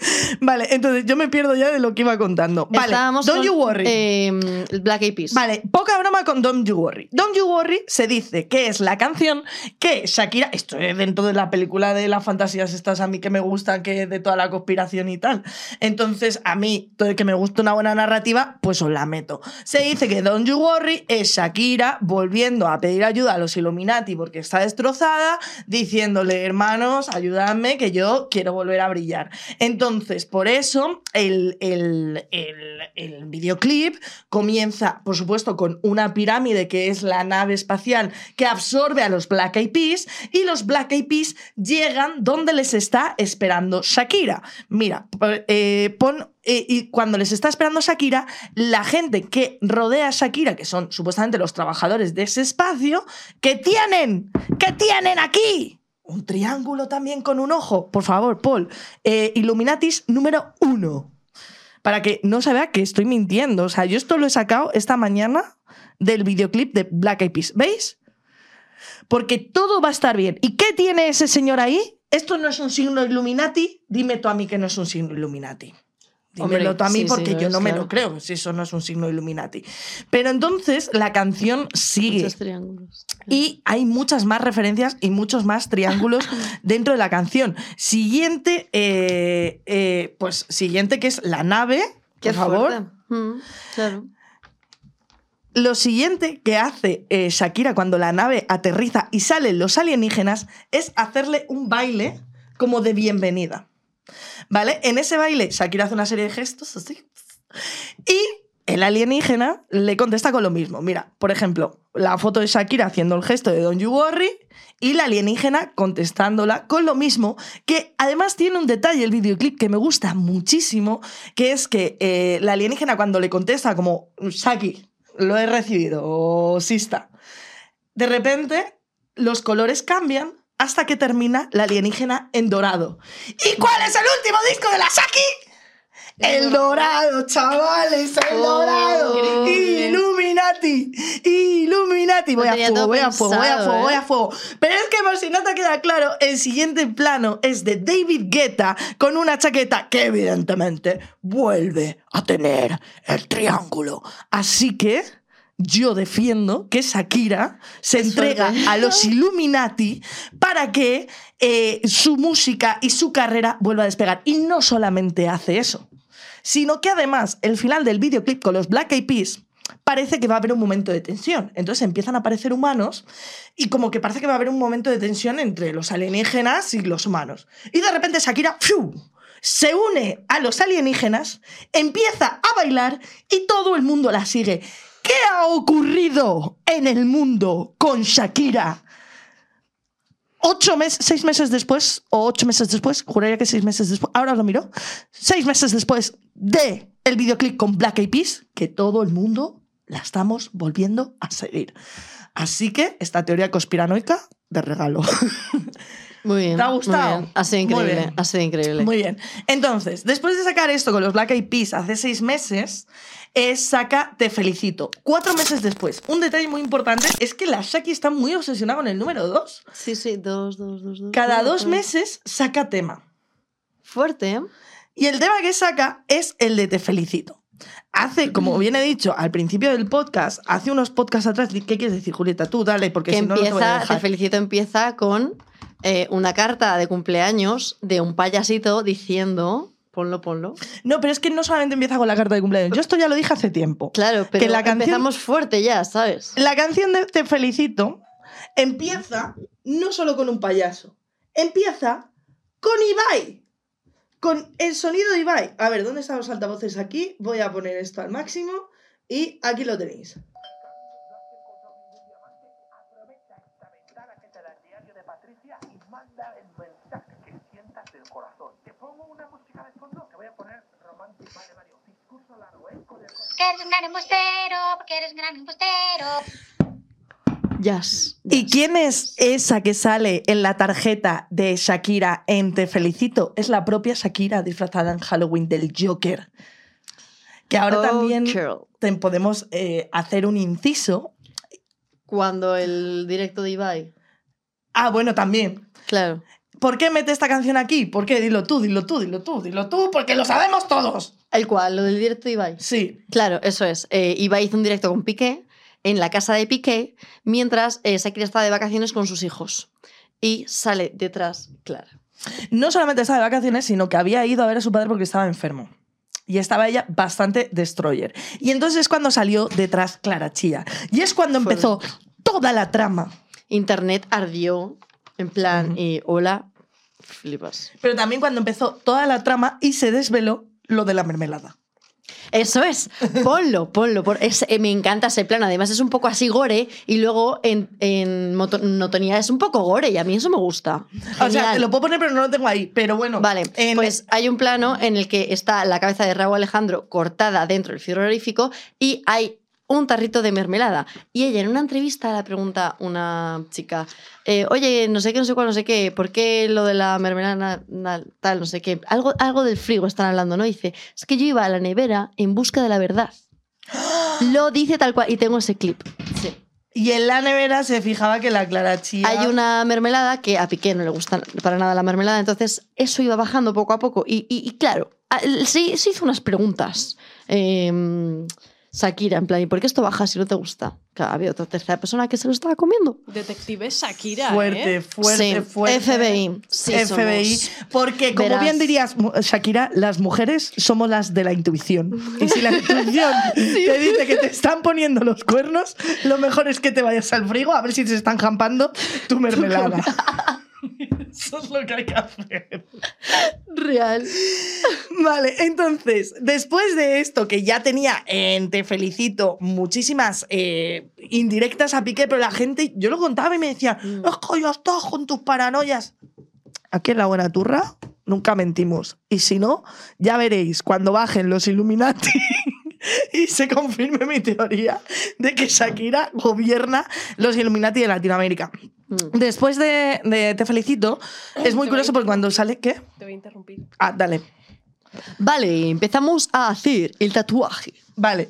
Vale, entonces yo me pierdo ya de lo que iba contando. Vale, Estábamos Don't con, You Worry. eh, el Black Eyed Peas. Vale, poca broma con Don't You Worry. Don't You Worry se dice que es la canción que Shakira, esto es dentro de la película de las fantasías estas a mí que me gustan, que es de toda la conspiración y tal. Entonces, a mí, todo el que me gusta una buena narrativa, pues os la meto. Se dice que Don't You Worry es Shakira volviendo a pedir ayuda a los Illuminati porque está destrozada, diciéndole, hermanos, ayudadme que yo quiero volver a brillar. Entonces, por eso, el, el, el- el videoclip comienza, por supuesto, con una pirámide que es la nave espacial que absorbe a los Black Eyed Peas y los Black Eyed Peas llegan donde les está esperando Shakira. Mira, eh, pon... eh, y cuando les está esperando Shakira, la gente que rodea a Shakira, que son supuestamente los trabajadores de ese espacio, ¿qué tienen? ¿Qué tienen aquí? Un triángulo también con un ojo. Por favor, Paul. Eh, Illuminatis número uno. Para que no se vea que estoy mintiendo. O sea, yo esto lo he sacado esta mañana del videoclip de Black Eyed Peas. ¿Veis? Porque todo va a estar bien. ¿Y qué tiene ese señor ahí? Esto no es un signo Illuminati. Dime tú a mí que no es un signo Illuminati. Dímelo tú a mí sí, porque yo no me lo creo, si eso no es un signo Illuminati. Pero entonces la canción sigue. Muchos triángulos. Y hay muchas más referencias y muchos más triángulos dentro de la canción. Siguiente, eh, eh, pues siguiente que es la nave, Qué por favor. Mm, claro. Lo siguiente que hace eh, Shakira cuando la nave aterriza y salen los alienígenas es hacerle un baile como de bienvenida. ¿Vale? En ese baile Shakira hace una serie de gestos. Y el alienígena le contesta con lo mismo. Mira, por ejemplo, la foto de Shakira haciendo el gesto de Don't You Worry y la alienígena contestándola con lo mismo, que además tiene un detalle el videoclip que me gusta muchísimo, que es que eh, la alienígena cuando le contesta como Shaki, lo he recibido, o Sista, de repente los colores cambian hasta que termina la alienígena en dorado. ¿Y cuál es el último disco de la Shaki? El dorado, chavales, el Oh, dorado. Illuminati, Illuminati. Voy a fuego, voy a fuego, voy a fuego, voy a fuego. Pero es que por si no te queda claro, el siguiente plano es de David Guetta con una chaqueta que evidentemente vuelve a tener el triángulo. Así que yo defiendo que Shakira se Qué entrega suerte. a los Illuminati para que eh, su música y su carrera vuelva a despegar. Y no solamente hace eso, sino que además el final del videoclip con los Black Eyed Peas parece que va a haber un momento de tensión. Entonces empiezan a aparecer humanos y como que parece que va a haber un momento de tensión entre los alienígenas y los humanos. Y de repente Shakira ¡fiu! se une a los alienígenas, empieza a bailar y todo el mundo la sigue. ¿Qué ha ocurrido en el mundo con Shakira? Ocho meses, seis meses después, o ocho meses después, juraría que seis meses después, ahora lo miro, seis meses después de el videoclip con Black Eyed Peas, que todo el mundo la estamos volviendo a seguir. Así que esta teoría conspiranoica de regalo. Muy bien. ¿Te ha muy gustado? bien. Ha sido Muy increíble. bien. Ha sido increíble. Muy bien. Entonces, después de sacar esto con los Black Eyed Peas hace seis meses, eh, saca Te Felicito. Cuatro meses después. Un detalle muy importante es que la Shaki está muy obsesionada con el número dos. Sí, sí, dos, dos, dos, dos. Cada dos meses saca tema. Fuerte, ¿eh? Y el tema que saca es el de Te Felicito. Hace, como bien he dicho al principio del podcast, hace unos podcasts atrás, ¿qué quieres decir, Julieta? Tú dale, porque que si no, no te voy a empieza, te, dejar. felicito, empieza con eh, una carta de cumpleaños de un payasito diciendo, ponlo, ponlo. No, pero es que no solamente empieza con la carta de cumpleaños. Yo esto ya lo dije hace tiempo. Claro, pero la canción- empezamos fuerte ya, ¿sabes? La canción de Te Felicito empieza no solo con un payaso, empieza con Ibai. Con el sonido de Ibai. A ver, ¿dónde están los altavoces aquí? Voy a poner esto al máximo y aquí lo tenéis. Que eres un gran embustero, porque eres un gran embustero. Jazz. ¿Y quién es esa que sale en la tarjeta de Shakira en Te Felicito? Es la propia Shakira disfrazada en Halloween del Joker. Que ahora Oh, también te- podemos eh, hacer un inciso. Cuando el directo de Ibai. Ah, bueno, también. Claro. ¿Por qué mete esta canción aquí? ¿Por qué? Dilo tú, dilo tú, dilo tú, dilo tú, porque lo sabemos todos. ¿El cual? ¿Lo del directo de Ibai? Sí. Claro, eso es. Eh, Ibai hizo un directo con Piqué en la casa de Piqué mientras eh, Shakira estaba de vacaciones con sus hijos. Y sale detrás Clara. No solamente estaba de vacaciones, sino que había ido a ver a su padre porque estaba enfermo. Y estaba ella bastante destroyer. Y entonces es cuando salió detrás Clara Chía. Y es cuando empezó toda la trama. Internet ardió en plan, Ujú. y hola, flipas. Pero también cuando empezó toda la trama y se desveló lo de la mermelada. Eso es, ponlo, ponlo. por- es- eh, me encanta ese plan. Además, es un poco así gore y luego en, en monotonía es un poco gore y a mí eso me gusta. O sea, te lo puedo poner, pero no lo tengo ahí. Pero bueno. Vale, en- pues hay un plano en el que está la cabeza de Raúl Alejandro cortada dentro del frigorífico y hay un tarrito de mermelada. Y ella en una entrevista le pregunta una chica, eh, oye, no sé qué, no sé cuál, no sé qué, ¿por qué lo de la mermelada tal, no sé qué? Algo, algo del frigo están hablando, ¿no? Dice, es que yo iba a la nevera en busca de la verdad. Lo dice tal cual y tengo ese clip. Sí. Y en la nevera se fijaba que la Clara Chía... Hay una mermelada que a Piqué no le gusta para nada la mermelada, entonces eso iba bajando poco a poco. Y, y- y claro, se, se hizo unas preguntas. eh, Shakira, en plan, ¿y por qué esto baja si no te gusta? Claro, había otra tercera persona que se lo estaba comiendo. Detective Shakira, Fuerte, ¿eh? fuerte, Sí, fuerte. FBI. Sí, FBI. somos. Porque, como Verás. bien dirías, Shakira, las mujeres somos las de la intuición. Y si la intuición te dice que te están poniendo los cuernos, lo mejor es que te vayas al frigo a ver si te están jampando tu mermelada. Eso es lo que hay que hacer. Real. Vale, entonces, después de esto, que ya tenía en Te Felicito muchísimas eh, indirectas a Piqué, pero la gente, yo lo contaba y me decía, Mm. es que ya estás con tus paranoias. Aquí en la buena turra nunca mentimos. Y si no, ya veréis cuando bajen los Illuminati y se confirme mi teoría de que Shakira gobierna los Illuminati de Latinoamérica. Mm. Después de, de Te Felicito, es muy curioso porque cuando sale... ¿Qué? Te voy a interrumpir. Ah, dale. Vale, empezamos a hacer el tatuaje. Vale.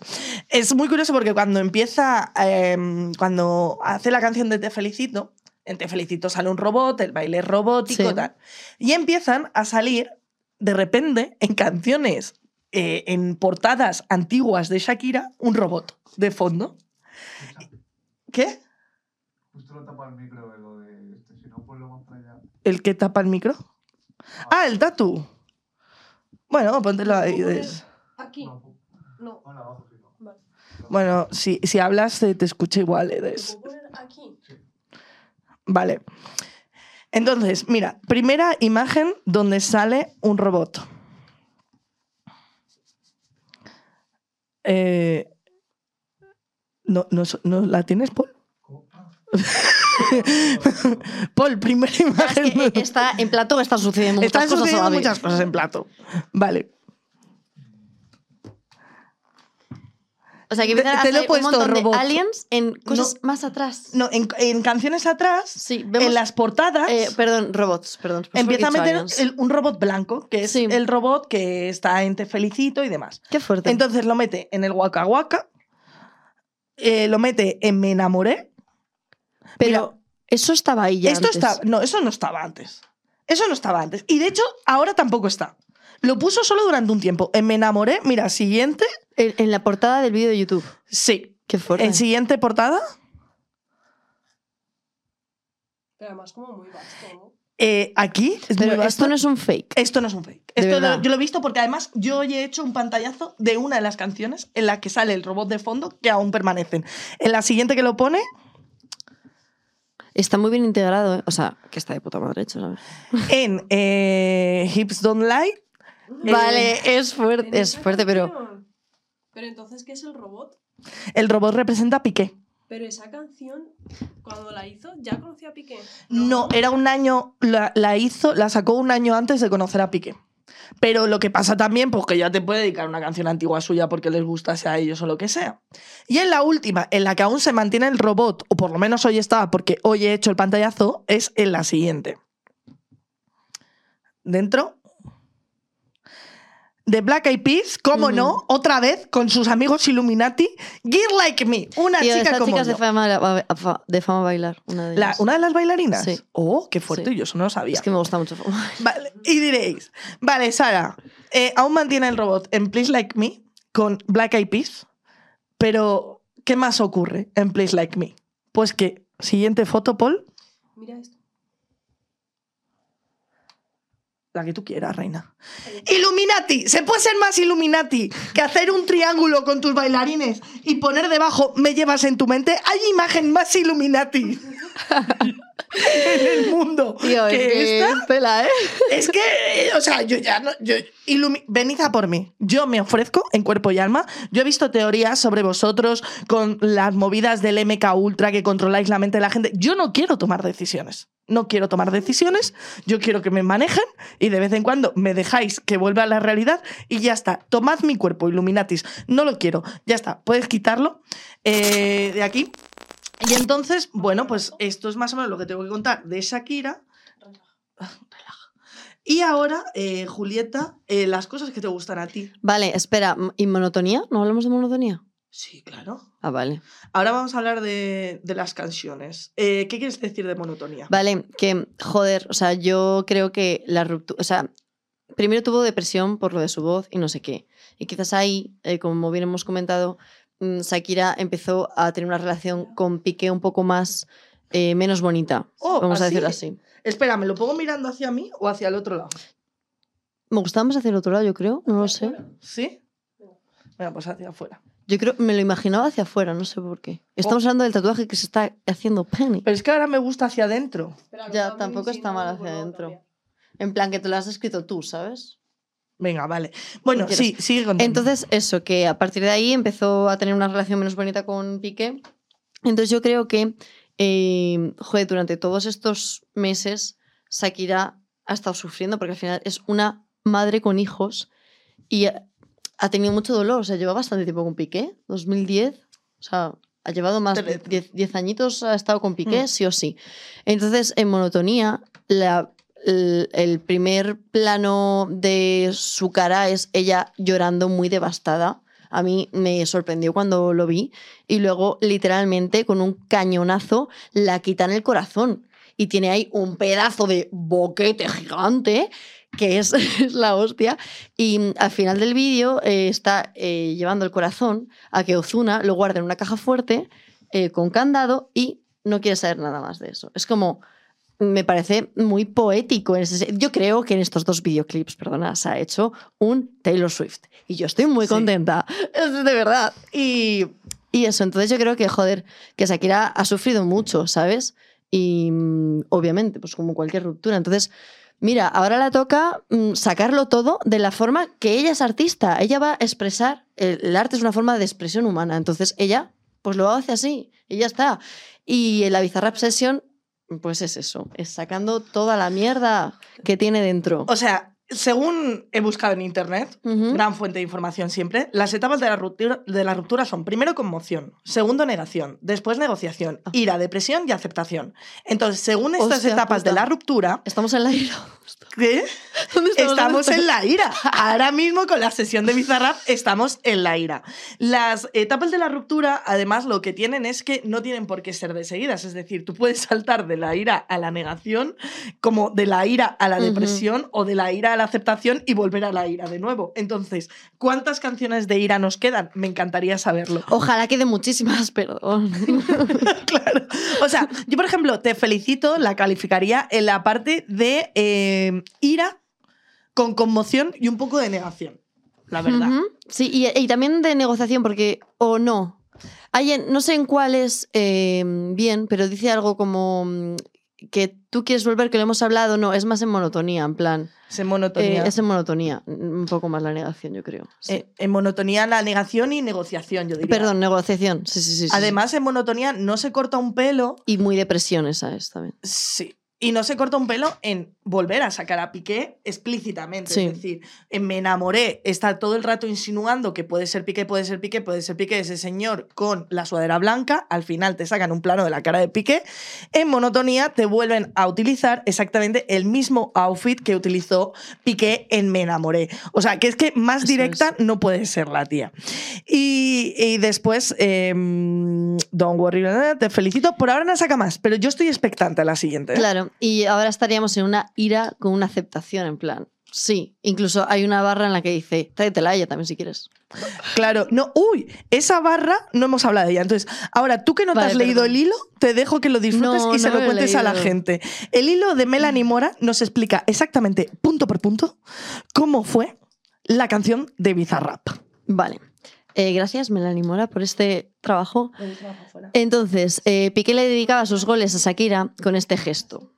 Es muy curioso porque cuando empieza, em, cuando hace la canción de Te Felicito, en Te Felicito sale un robot, el baile es robótico, Sí. tal. Y empiezan a salir, de repente, en canciones, eh, en portadas antiguas de Shakira, un robot de fondo. ¿Qué? Justo lo micro de lo de este, si no, pues lo más para allá. ¿El que tapa el micro? Ah, el tatu. Bueno, póntelo ahí. ¿Puedo poner des- Aquí. No, pu- No. pon abajo, si no. Vale. Bueno, si, si hablas se te escucha igual, ¿Lo Edes. puedo poner aquí? Vale. Entonces, mira, primera imagen donde sale un robot. Eh, no, no, ¿No la tienes, Paul? Paul, primera Es imagen. que está en plato, está sucediendo Están muchas cosas a la sucediendo muchas cosas en plato. Vale. O sea, que Te- a te lo he hacer un puesto, montón robot. de aliens en cosas No. más atrás. No, en, en canciones atrás, Sí, vemos... en las portadas, eh, perdón, robots, perdón. empieza a meter el- un robot blanco, que es Sí. el robot que está en Te Felicito y demás. Qué fuerte. Entonces lo mete en el Waka Waka, eh, lo mete en Me Enamoré. Pero eso estaba ahí ya esto antes. está, no, eso no estaba antes. Eso no estaba antes. Y de hecho, ahora tampoco está. Lo puso solo durante un tiempo. En Me Enamoré, mira, siguiente. En, en la portada del vídeo de YouTube. Sí. Qué fuerte. En siguiente portada, Pero además como muy vasto, ¿no? eh, aquí. Es muy Pero vasto. esto no es un fake. Esto no es un fake. Esto lo- yo lo he visto porque además yo hoy he hecho un pantallazo de una de las canciones en la que sale el robot de fondo que aún permanecen. En la siguiente que lo pone, Está muy bien integrado, ¿eh? O sea, que está de puta madre hecho, ¿sabes? en eh, Hips Don't Lie, Eh, Vale, es fuerte, es fuerte, pero... canción. Pero entonces, ¿qué es el robot? el robot representa a Piqué. Pero esa canción, cuando la hizo, ¿ya conocía a Piqué? No, era un año, la, la hizo, la sacó un año antes de conocer a Piqué. Pero lo que pasa también, pues que ya te puede dedicar una canción antigua suya porque les gustase a ellos o lo que sea. Y en la última, en la que aún se mantiene el robot, o por lo menos hoy estaba, porque hoy he hecho el pantallazo, es en la siguiente. Dentro de Black Eyed Peas, cómo no, otra vez con sus amigos Illuminati, Get Like Me, una Tío, chica como chicas de yo. fama, fa- de fama bailar, una de La- ellas. ¿Una de las bailarinas? Sí. Oh, qué fuerte, Sí. yo eso no lo sabía. Es que me gusta mucho fama. Vale, y diréis, vale, Sara, eh, aún mantiene el robot en Please Like Me con Black Eyed Peas, pero ¿qué más ocurre en Please Like Me? Pues que, siguiente foto, Paul, Mira esto. La que tú quieras, reina. Illuminati, se puede ser más Illuminati que hacer un triángulo con tus bailarines y poner debajo me llevas en tu mente. Hay imagen más Illuminati en el mundo Tío, es que que esta. ¿eh? Es que, eh, o sea, yo ya no. Yo, venid a por mí. Yo me ofrezco en cuerpo y alma. Yo he visto teorías sobre vosotros con las movidas del MK Ultra que controláis la mente de la gente. Yo no quiero tomar decisiones. No quiero tomar decisiones. Yo quiero que me manejen y de vez en cuando me dejáis que vuelva a la realidad y ya está. Tomad mi cuerpo, Illuminatis. No lo quiero. Ya está. Puedes quitarlo eh, de aquí. Y entonces, bueno, pues esto es más o menos lo que tengo que contar de Shakira. Y ahora, eh, Julieta, eh, las cosas que te gustan a ti. Vale, espera, ¿y monotonía? ¿No hablamos de monotonía? Sí, claro. Ah, vale. Ahora vamos a hablar de, de las canciones. Eh, ¿Qué quieres decir de monotonía? Vale, que, joder, o sea, yo creo que la ruptura, o sea, primero tuvo depresión por lo de su voz y no sé qué. Y quizás ahí, eh, como bien hemos comentado, mm, Shakira empezó a tener una relación con Piqué un poco más, eh, menos bonita, Oh, vamos a decirlo así. Espera, ¿me lo pongo mirando hacia mí o hacia el otro lado? Me gustaba más hacia el otro lado, yo creo, no lo sé. ¿Sí? Venga, pues hacia afuera. Yo creo, me lo imaginaba hacia afuera, no sé por qué. Estamos hablando del tatuaje que se está haciendo Penny. Pero es que ahora me gusta hacia adentro. Ya, tampoco está mal hacia adentro. En plan, que te lo has escrito tú, ¿sabes? Venga, vale. Bueno, ¿Qué sí, sigue contando. Entonces, eso, que a partir de ahí empezó a tener una relación menos bonita con Piqué. Entonces, yo creo que, eh, joder, durante todos estos meses, Shakira ha estado sufriendo porque al final es una madre con hijos y ha tenido mucho dolor. O sea, lleva bastante tiempo con Piqué, 2010. O sea, ha llevado más de Trece. 10, 10 añitos, ha estado con Piqué, Mm. sí o sí. Entonces, en monotonía, la- el, el primer plano de su cara es ella llorando muy devastada. A mí me sorprendió cuando lo vi. Y luego, literalmente, con un cañonazo, la quitan el corazón. Y tiene ahí un pedazo de boquete gigante, que es, es la hostia. Y mm, al final del vídeo eh, está eh, llevando el corazón a que Ozuna lo guarde en una caja fuerte eh, con candado y no quiere saber nada más de eso. Es como, me parece muy poético. en ese se- yo creo que en estos dos videoclips, perdona, se ha hecho un Taylor Swift. Y yo estoy muy Sí. contenta, de verdad. Y, y eso, entonces yo creo que, joder, que Shakira ha sufrido mucho, ¿sabes? Y mm, obviamente, pues como cualquier ruptura. Entonces, Mira, ahora le toca mm, sacarlo todo de la forma que ella es artista. Ella va a expresar, el, arte es una forma de expresión humana, entonces ella pues lo hace así y ya está. Y la Bizarrap Session, pues es eso, es sacando toda la mierda que tiene dentro. O sea, según he buscado en internet, gran fuente de información siempre, las etapas de la, ruptura, de la ruptura son primero conmoción, segundo negación, después negociación, ira, depresión y aceptación. Entonces, según estas Ah. Hostia etapas de la ruptura, Estamos en la ira. ¿Qué? ¿Dónde estamos en la ira. Ahora mismo con la sesión de Bizarrap estamos en la ira. Las etapas de la ruptura, además, lo que tienen es que no tienen por qué ser de seguidas. Es decir, tú puedes saltar de la ira a la negación, como de la ira a la depresión o de la ira a la aceptación y volver a la ira de nuevo. Entonces, ¿cuántas canciones de ira nos quedan? Me encantaría saberlo. Ojalá quede muchísimas, perdón. claro. O sea, yo, por ejemplo, te felicito, la calificaría en la parte de eh, ira con conmoción y un poco de negación. La verdad. Sí, y, y también de negociación, porque, o no. Hay en- no sé en cuál es eh, bien, pero dice algo como mm, que tú quieres volver, que lo hemos hablado, no, es más en monotonía, en plan. Es en monotonía. Eh, es en monotonía, un poco más la negación, yo creo. sí. Eh, en monotonía la negación y negociación, yo diría. Perdón, negociación, sí, sí, sí. sí, sí. Además, en monotonía no se corta un pelo. Y muy depresión esa es también. Sí. Y no se corta un pelo en volver a sacar a Piqué explícitamente. Sí. Es decir, en Me enamoré está todo el rato insinuando que puede ser Piqué, puede ser Piqué, puede ser Piqué, ese señor con la sudadera blanca. Al final te sacan un plano de la cara de Piqué. En monotonía te vuelven a utilizar exactamente el mismo outfit que utilizó Piqué en Me enamoré. O sea, que es que más directa no puede ser la tía. Y, y después, em, Don't worry, te felicito. Por ahora no saca más, pero yo estoy expectante a la siguiente. ¿eh? Claro, y ahora estaríamos en una ira con una aceptación, en plan. Sí, incluso hay una barra en la que dice, tráetela a ella también si quieres. Claro, no, uy, esa barra no hemos hablado de ella. Entonces, ahora tú que no te has leído perdón. el hilo, te dejo que lo disfrutes No, y se no lo cuentes a la gente. El hilo de Melanie Mora nos explica exactamente, punto por punto, cómo fue la canción de Bizarrap. Vale. Eh, gracias, Melanie Mora, por este trabajo. Entonces, eh, Piqué le dedicaba sus goles a Shakira con este gesto.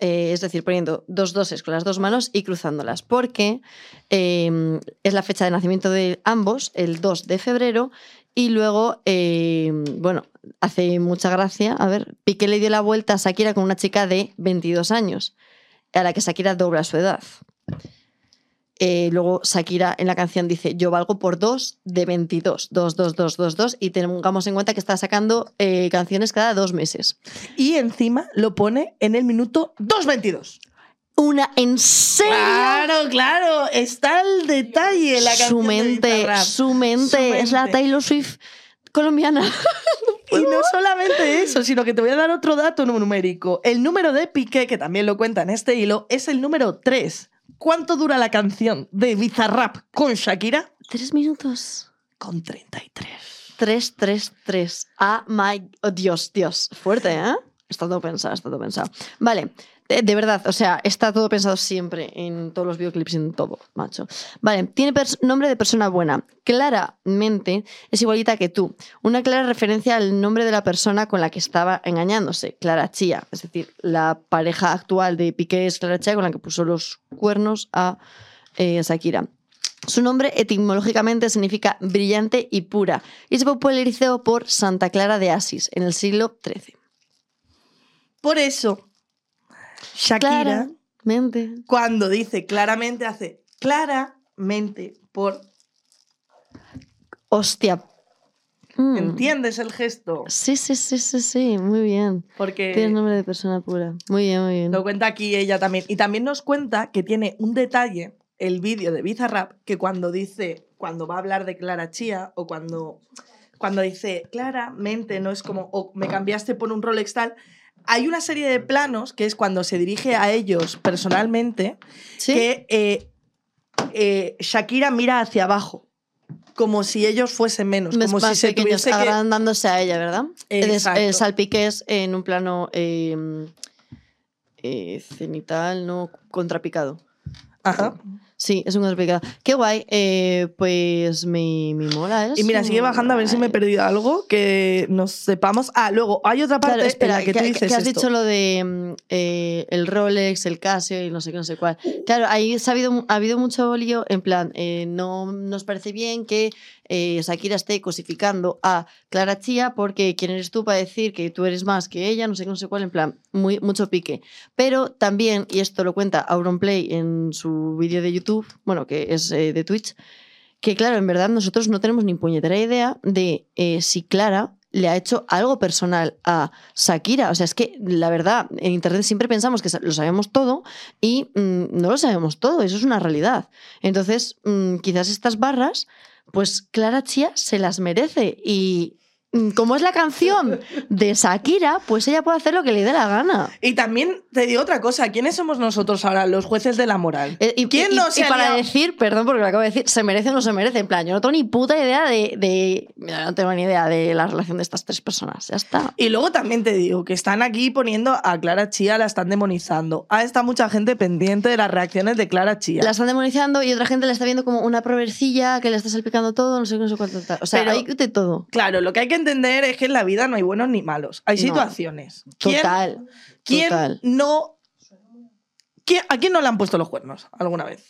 Eh, es decir, poniendo dos doses con las dos manos y cruzándolas, porque eh, es la fecha de nacimiento de ambos, el 2 de febrero, y luego, eh, bueno, hace mucha gracia, a ver, Piqué le dio la vuelta a Shakira con una chica de 22 años, a la que Shakira dobla su edad. Eh, luego Shakira en la canción dice yo valgo por dos de 22, 2, 2, 2, 2, 2 y tengamos en cuenta que está sacando eh, canciones cada dos meses. Y encima lo pone en el minuto 2.22. Una en serio. Claro, claro, está el detalle la canción su de mente, su mente, Su es la. Taylor Swift colombiana. Y no solamente eso, sino que te voy a dar otro dato numérico. El número de Piqué, que también lo cuenta en este hilo, es el número 3. ¿Cuánto dura la canción de Bizarrap con Shakira? Tres minutos. Con 33. 3, 3, 3. Ah, my... oh, Dios, Dios. Fuerte, ¿eh? Está todo pensado, está todo pensado. Vale, de, de verdad, o sea, está todo pensado siempre en todos los videoclips en todo, macho. Vale, tiene nombre de persona buena. Claramente es igualita que tú. Una clara referencia al nombre de la persona con la que estaba engañándose, Clara Chía. Es decir, la pareja actual de Piqué es Clara Chía con la que puso los cuernos a eh, Shakira. Su nombre etimológicamente significa brillante y pura y se popularizó por Santa Clara de Asís en el siglo XIII. Por eso, Shakira, Claramente. cuando dice claramente, hace claramente por... Hostia. Mm. ¿Entiendes el gesto? Sí, sí, sí, sí, sí, muy bien. Porque... Tienes nombre de persona pura. Muy bien, muy bien. Lo cuenta aquí ella también. Y también nos cuenta que tiene un detalle, el vídeo de Bizarrap, que cuando dice, cuando va a hablar de Clara Chía o cuando, cuando dice claramente, no es como, o me cambiaste por un Rolex tal, hay una serie de planos que es cuando se dirige a ellos personalmente, ¿Sí? que eh, eh, Shakira mira hacia abajo. Como si ellos fuesen menos, como si se pequeños, tuviese que... agrandándose a ella, ¿verdad? Exacto. eh, salpiques en un plano eh, cenital, no contrapicado. Ajá. Sí, es un contrapicado. Qué guay. eh, pues me, me mola eso. Y mira, sigue bajando a ver si me he perdido algo que nos sepamos. Ah, luego hay otra parte Claro, espera, en la que, que, tú dices que has esto. dicho lo de mm, eh, el Rolex, el Casio y no sé qué, no sé cuál. Claro, ahí ha habido, ha habido mucho lío, en plan, eh, no nos parece bien que eh, Shakira esté cosificando a Clara Chía porque quién eres tú para decir que tú eres más que ella, no sé qué, no sé cuál, en plan, muy, mucho pique. Pero también, y esto lo cuenta Auronplay en su vídeo de YouTube, bueno, que es eh, de Twitch, que claro, en verdad nosotros no tenemos ni puñetera idea de eh, si Clara le ha hecho algo personal a Shakira. O sea, es que la verdad, en Internet siempre pensamos que lo sabemos todo y mm, no lo sabemos todo, eso es una realidad. Entonces, mm, quizás estas barras, pues Clara Chía se las merece y... mm, Como es la canción de Shakira, pues ella puede hacer lo que le dé la gana. Y también te digo otra cosa, ¿quiénes somos nosotros ahora, los jueces de la moral? Eh, Y, ¿Quién y- no y se para decir, perdón porque lo acabo de decir, se merece o no se merece. En plan, yo no tengo ni puta idea de. de- no tengo ni idea de la relación de estas tres personas. Ya está. Y luego también te digo que están aquí poniendo a Clara Chía, la están demonizando. Ah, está mucha gente pendiente de las reacciones de Clara Chía. La están demonizando y otra gente la está viendo como una proversilla que le está salpicando todo, no sé qué, no sé cuánto. O sea, Pero- hay de todo. Claro, lo que hay que entender es que en la vida no hay buenos ni malos. Hay No. situaciones. ¿Quién, Total. quién total. no. quién- ¿A quién no le han puesto los cuernos alguna vez?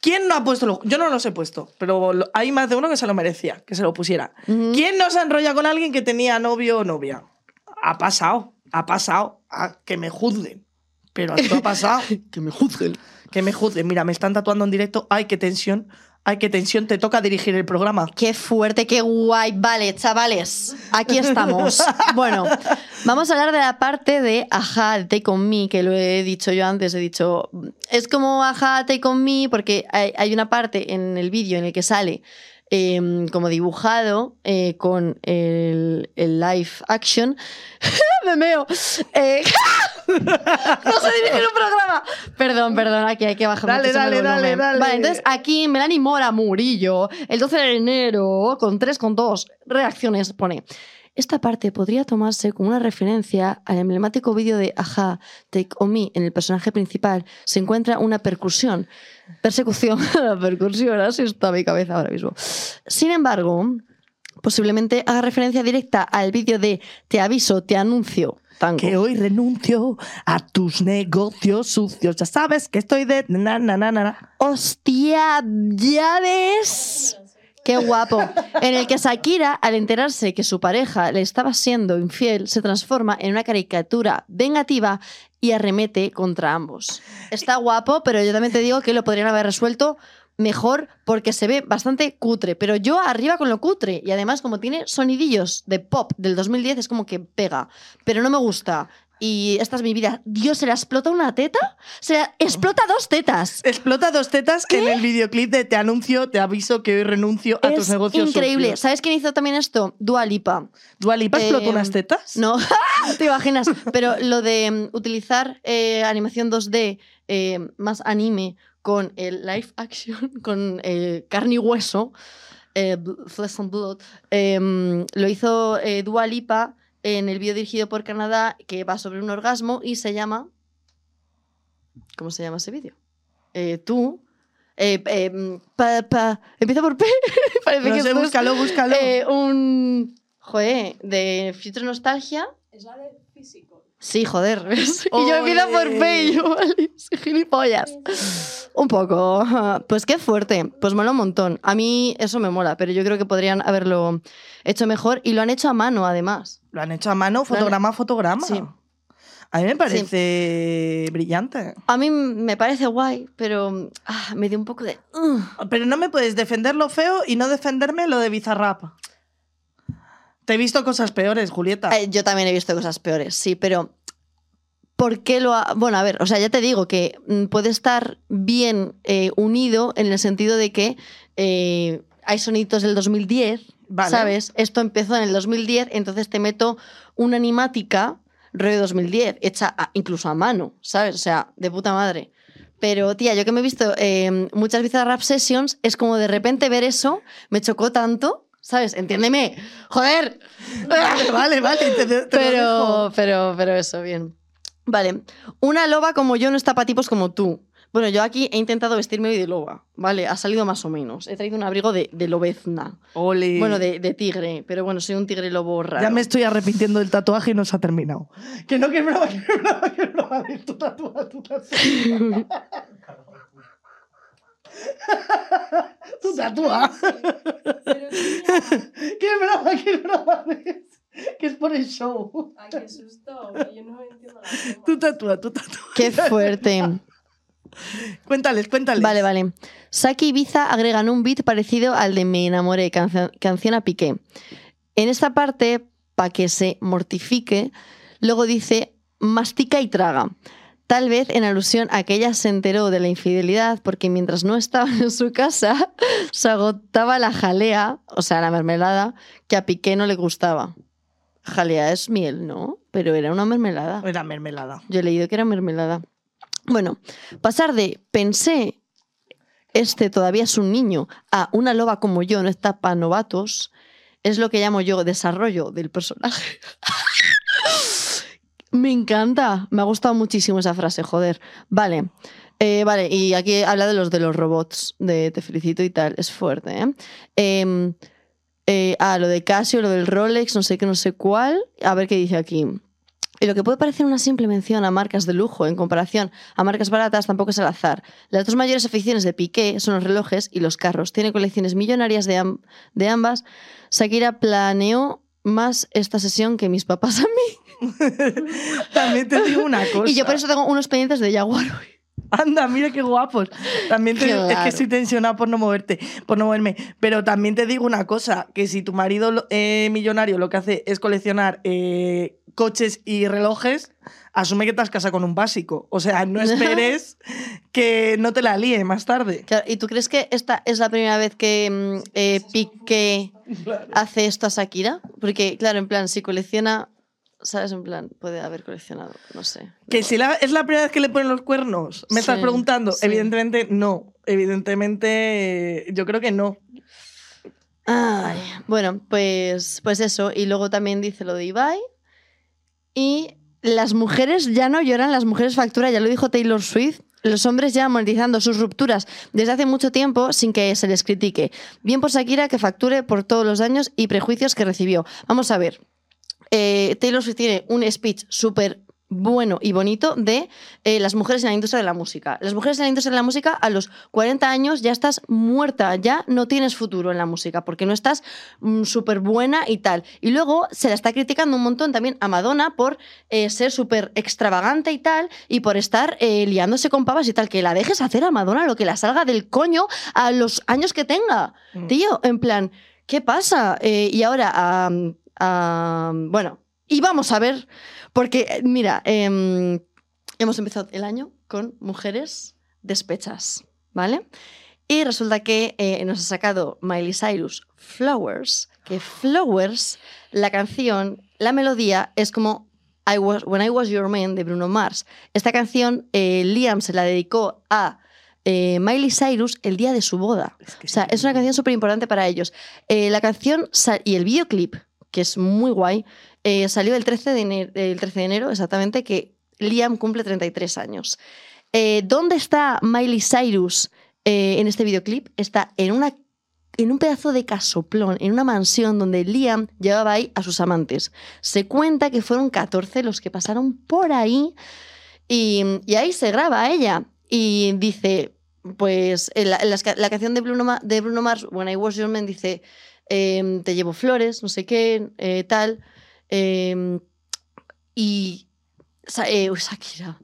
¿Quién no ha puesto los Yo no los he puesto, pero hay más de uno que se lo merecía, que se lo pusiera. ¿Quién no se enrolla con alguien que tenía novio o novia? Ha pasado, ha pasado. Ah, que me juzguen. Pero esto ha pasado. Que me juzguen. Que me juzguen. Mira, me están tatuando en directo. Ay, qué tensión. Ay, qué tensión. Te toca dirigir el programa. Qué fuerte, qué guay. Vale, chavales, aquí estamos. Bueno, vamos a hablar de la parte de Aja, de Take On Me, que lo he dicho yo antes. He dicho, es como Aja, Take On Me, porque hay, hay una parte en el vídeo en el que sale eh, como dibujado eh, con el, el live action. Me meo. Eh, no sé dirigir un programa. Perdón, perdón, aquí hay que bajar Dale, el dale, dale, dale. Vale, entonces aquí Melanie Mora Murillo, el 12 de enero, con 3,2 reacciones, pone. Esta parte podría tomarse como una referencia al emblemático vídeo de Aja, Take On Me. En el personaje principal se encuentra una percusión. Persecución. La percusión, así está mi cabeza ahora mismo. Sin embargo, posiblemente haga referencia directa al vídeo de Te aviso, te anuncio. Tango. Que hoy renuncio a tus negocios sucios. Ya sabes que estoy de. Na, na, na, na. ¡Hostia! ¿Ya ves? ¡Qué guapo! En el que Shakira, al enterarse que su pareja le estaba siendo infiel, se transforma en una caricatura vengativa y arremete contra ambos. Está guapo, pero yo también te digo que lo podrían haber resuelto mejor porque se ve bastante cutre. Pero yo arriba con lo cutre. Y además, como tiene sonidillos de pop del 2010, es como que pega. Pero no me gusta. Y esta es mi vida. Dios, ¿se le explota una teta? Se le explota dos tetas. Explota dos tetas en el videoclip de Te anuncio, te aviso que hoy renuncio a tus negocios increíble. ¿Sabes quién hizo también esto? Dua Lipa. ¿Dua Lipa explotó Eh, unas tetas? No, te imaginas. Pero lo de mm, utilizar eh, animación 2D eh, más anime con el live action, con eh, carne y hueso, eh, flesh and blood, eh, mm, lo hizo eh, Dua Lipa en el vídeo dirigido por Canadá que va sobre un orgasmo y se llama... ¿Cómo se llama ese vídeo? Eh, tú... eh, eh, mm, pa- pa- empieza por P. Parece No que sé, es, búscalo, búscalo. eh, un. Joder, de Future Nostalgia. Es la de físico. Sí, joder. ¿ves? Y yo empiezo por P Ole. y yo, vale, soy gilipollas. Un poco. Pues qué fuerte. Pues mola un montón. A mí eso me mola, pero yo creo que podrían haberlo hecho mejor y lo han hecho a mano, además. Lo han hecho a mano, fotograma a fotograma. Sí. A mí me parece brillante. A mí me parece guay, pero ah, me dio un poco de. "Ugh". Pero no me puedes defender lo feo y no defenderme lo de Bizarrap. Te he visto cosas peores, Julieta. Eh, yo también he visto cosas peores, sí, pero ¿por qué lo ha...? Bueno, a ver, o sea, ya te digo que mm, puede estar bien eh, unido en el sentido de que eh, hay sonidos del 2010, Vale. ¿sabes? Esto empezó en el 2010, entonces te meto una animática rollo 2010, hecha a- incluso a mano, ¿sabes? O sea, de puta madre. Pero, tía, yo que me he visto eh, muchas Bizarrap Sessions, es como de repente ver eso, me chocó tanto, ¿sabes? Entiéndeme. ¡Joder! Vale, vale, te- pero, pero, pero eso, bien. Vale. Una loba como yo no está para tipos como tú. Bueno, yo aquí he intentado vestirme hoy de loba, ¿vale? Ha salido más o menos. He traído un abrigo de, de lobezna. Ole. Bueno, de, de tigre, pero bueno, soy un tigre lobo raro. Ya me estoy arrepintiendo del tatuaje y no se ha terminado. Que no, que es broma, que es broma, que es broma. de Tu tatuaje, tu tatuaje. Tu tatuaje. Que es broma, es broma. Que es por el show. Ay, qué susto. Yo no entiendo la. Tu tatúa, tu tatúa. Qué fuerte. Cuéntales, cuéntales. Vale, vale. Saki y Ibiza agregan un beat parecido al de Me enamoré, canción, canción a Piqué. En esta parte, para que se mortifique, luego dice mastica y traga. Tal vez en alusión a que ella se enteró de la infidelidad porque mientras no estaba en su casa se agotaba la jalea, o sea, la mermelada, que a Piqué no le gustaba. Jalea es miel, ¿no? Pero era una mermelada. Era mermelada. Yo he leído que era mermelada. Bueno, pasar de pensé, este todavía es un niño, a una loba como yo no está para novatos, es lo que llamo yo desarrollo del personaje. Me encanta, me ha gustado muchísimo esa frase, joder. Vale, eh, vale, y aquí habla de los de los robots, de te felicito y tal, es fuerte, ¿eh? Em, eh, ah, lo de Casio, lo del Rolex, no sé qué, no sé cuál. A ver qué dice aquí. Y lo que puede parecer una simple mención a marcas de lujo en comparación a marcas baratas tampoco es al azar. Las dos mayores aficiones de Piqué son los relojes y los carros. Tiene colecciones millonarias de, de ambas. Shakira planeó más esta sesión que mis papás a mí. También te digo una cosa. Y yo por eso tengo unos pendientes de Jaguar hoy. Anda, mira qué guapos. También te es que Claro. estoy tensionada por no moverte, por no moverme. Pero también te digo una cosa, que si tu marido eh, millonario lo que hace es coleccionar eh, coches y relojes, asume que te has casado con un básico. O sea, no esperes que no te la líe más tarde. Claro, ¿Y tú crees que esta es la primera vez que mm, eh, Piqué hace esto a Shakira? Porque, claro, en plan, si colecciona, ¿sabes? En plan, puede haber coleccionado, no sé. Que si la- es la primera vez que le ponen los cuernos, ¿me estás preguntando? sí. Evidentemente no. Evidentemente, yo creo que no. Ay, bueno, pues, pues eso. Y luego también dice lo de Ibai. Y las mujeres ya no lloran, las mujeres facturan, ya lo dijo Taylor Swift. Los hombres ya monetizando sus rupturas desde hace mucho tiempo sin que se les critique. Bien por Shakira que facture por todos los daños y prejuicios que recibió. Vamos a ver. Eh, Taylor Swift tiene un speech súper bueno y bonito de eh, las mujeres en la industria de la música. Las mujeres en la industria de la música a los 40 años ya estás muerta, ya no tienes futuro en la música porque no estás mm, súper buena y tal. Y luego se la está criticando un montón también a Madonna por eh, ser súper extravagante y tal y por estar eh, liándose con pavas y tal. Que la dejes hacer a Madonna lo que la salga del coño a los años que tenga. Mm. Tío, en plan, ¿qué pasa? Eh, y ahora, a, bueno, Y vamos a ver, porque eh, mira, em, hemos empezado el año con mujeres despechas, ¿vale? Y resulta que eh, nos ha sacado Miley Cyrus Flowers, que Flowers, la canción, la melodía es como I was, When I Was Your Man de Bruno Mars. Esta canción eh, Liam se la dedicó a eh, Miley Cyrus el día de su boda. o sea, es una canción súper importante para ellos. Eh, la canción y el videoclip, que es muy guay, eh, salió el 13, de enero, el 13 de enero, exactamente, que Liam cumple 33 años. Eh, ¿Dónde está Miley Cyrus eh, en este videoclip? Está en, una, en un pedazo de casoplón, en una mansión donde Liam llevaba ahí a sus amantes. Se cuenta que fueron 14 los que pasaron por ahí y, ahí se graba ella. Y dice, pues la, canción de Bruno, de Bruno Mars, When I Was Your Man, dice, em, te llevo flores, no sé qué, eh, tal. em, y eh, uy, Shakira.